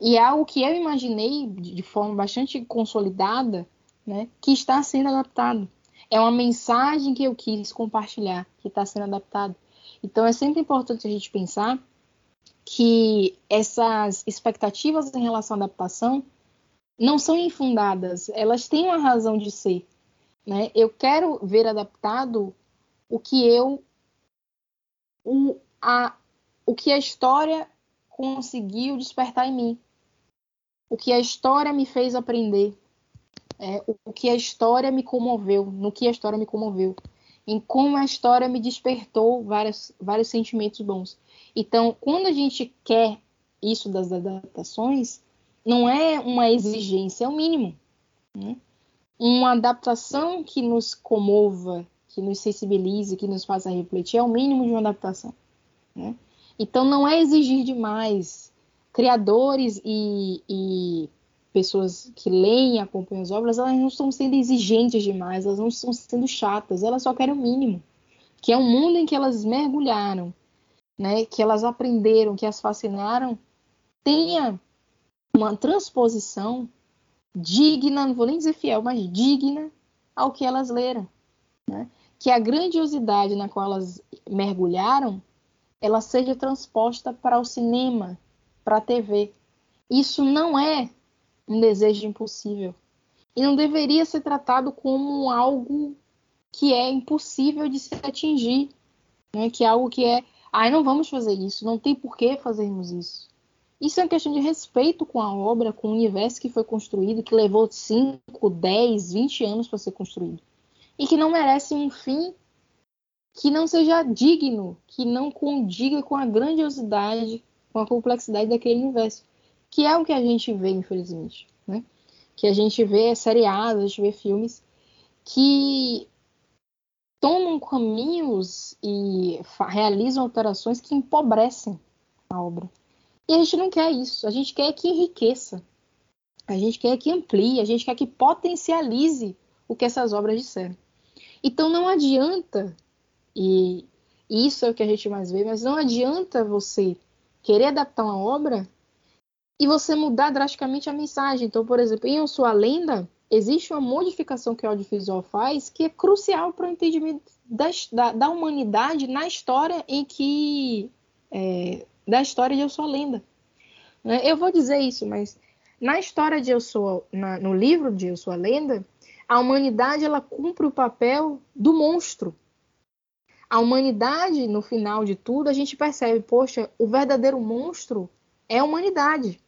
E é algo que eu imaginei de forma bastante consolidada, né, que está sendo adaptado. É uma mensagem que eu quis compartilhar, que está sendo adaptado. Então é sempre importante a gente pensar que essas expectativas em relação à adaptação não são infundadas, elas têm uma razão de ser. Né? Eu quero ver adaptado o que eu. O, a, o que a história conseguiu despertar em mim. O que a história me fez aprender é, o que a história me comoveu, no que a história me comoveu, em como a história me despertou vários, vários sentimentos bons. Então, quando a gente quer isso das adaptações, não é uma exigência, é o mínimo. Né? Uma adaptação que nos comova, que nos sensibilize, que nos faça refletir, é o mínimo de uma adaptação. Né? Então, não é exigir demais. Criadores e, e pessoas que leem e acompanham as obras, elas não estão sendo exigentes demais, elas não estão sendo chatas, elas só querem o mínimo, que é um mundo em que elas mergulharam, né, que elas aprenderam, que as fascinaram, tenha uma transposição digna, não vou nem dizer fiel, mas digna ao que elas leram. Né? que a grandiosidade na qual elas mergulharam, ela seja transposta para o cinema, para a TV. Isso não é um desejo impossível. E não deveria ser tratado como algo que é impossível de se atingir, né? que é algo que é, ai, não vamos fazer isso, não tem por que fazermos isso. Isso é uma questão de respeito com a obra, com o universo que foi construído, que levou 5, 10, 20 anos para ser construído. E que não merece um fim que não seja digno, que não condiga com a grandiosidade, com a complexidade daquele universo. Que é o que a gente vê, infelizmente. Né? Que a gente vê seriados, a gente vê filmes que tomam caminhos e realizam alterações que empobrecem a obra. E a gente não quer isso. A gente quer que enriqueça. A gente quer que amplie. A gente quer que potencialize o que essas obras disseram. Então não adianta, e isso é o que a gente mais vê, mas não adianta você querer adaptar uma obra e você mudar drasticamente a mensagem. Então, por exemplo, em Eu Sou a Lenda, existe uma modificação que o audiovisual faz que é crucial para o entendimento da, da, da, humanidade na história em que é, da história de Eu Sou a Lenda. Né? Eu vou dizer isso, mas na história de Eu Sou, na, no livro de Eu Sou a Lenda, a humanidade ela cumpre o papel do monstro. A humanidade, no final de tudo, a gente percebe, poxa, o verdadeiro monstro é a humanidade.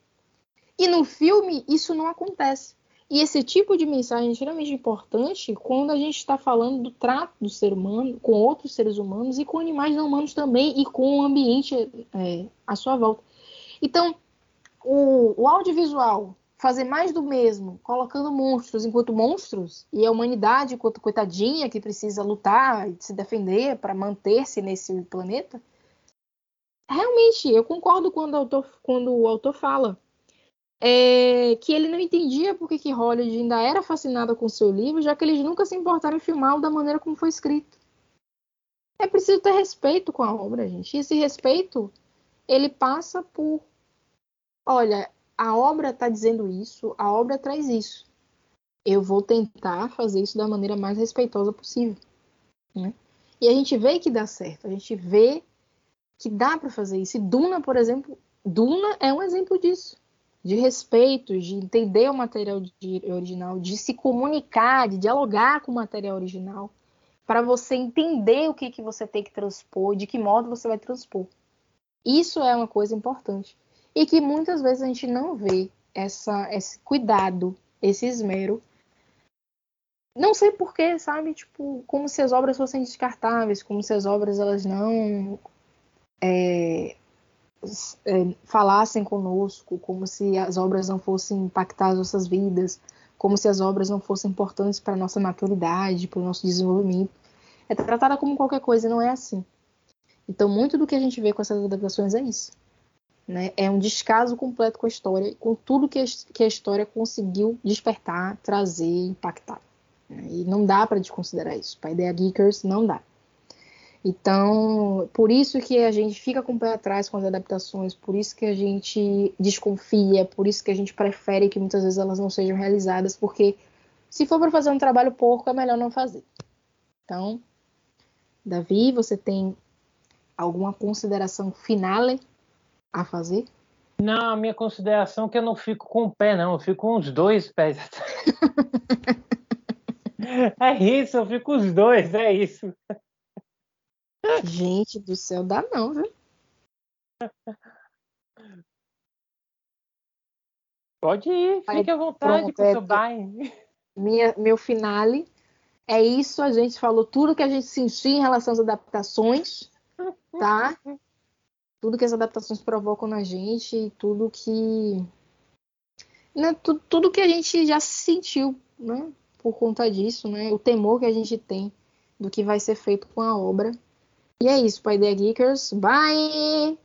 E no filme isso não acontece. E esse tipo de mensagem é extremamente importante quando a gente está falando do trato do ser humano com outros seres humanos e com animais não humanos também e com o ambiente é, à sua volta. Então, o, o, audiovisual fazer mais do mesmo, colocando monstros enquanto monstros e a humanidade enquanto coitadinha que precisa lutar e se defender para manter-se nesse planeta, realmente eu concordo quando o autor, quando o autor fala é, que ele não entendia porque que Hollywood ainda era fascinada com seu livro, já que eles nunca se importaram em filmá-lo da maneira como foi escrito. É preciso ter respeito com a obra, gente. E esse respeito, ele passa por, olha, a obra está dizendo isso, a obra traz isso. Eu vou tentar fazer isso da maneira mais respeitosa possível. Né? E a gente vê que dá certo, a gente vê que dá para fazer isso. E Duna, por exemplo, Duna é um exemplo disso de respeito, de entender o material de, original, de se comunicar, de dialogar com o material original, para você entender o que, que você tem que transpor, de que modo você vai transpor. Isso é uma coisa importante. E que muitas vezes a gente não vê essa, esse cuidado, esse esmero. Não sei porquê, sabe? Tipo, como se as obras fossem descartáveis, como se as obras elas não é, é, falassem conosco, como se as obras não fossem impactar as nossas vidas, como se as obras não fossem importantes para a nossa maturidade, para o nosso desenvolvimento. É tratada como qualquer coisa, não é assim. Então, muito do que a gente vê com essas adaptações é isso. Né? É um descaso completo com a história, com tudo que a, história conseguiu despertar, trazer, impactar. Né? E não dá para desconsiderar isso. Para a ideia Geekers, não dá. Então, por isso que a gente fica com o pé atrás com as adaptações, por isso que a gente desconfia, por isso que a gente prefere que muitas vezes elas não sejam realizadas, porque se for para fazer um trabalho porco, é melhor não fazer. Então, Davi, você tem alguma consideração finale a fazer? Não, a minha consideração é que eu não fico com o pé, não, eu fico com os dois pés. é isso, eu fico com os dois, é isso. Gente do céu, dá não, viu? Pode ir, fique à vontade com o seu bye. Minha, meu finale é isso. A gente falou tudo que a gente sentiu em relação às adaptações, tá? Tudo que as adaptações provocam na gente, tudo que. Né, tudo, tudo que a gente já sentiu, né? Por conta disso, né? O temor que a gente tem do que vai ser feito com a obra. E é isso, Pai The Geekers. Bye!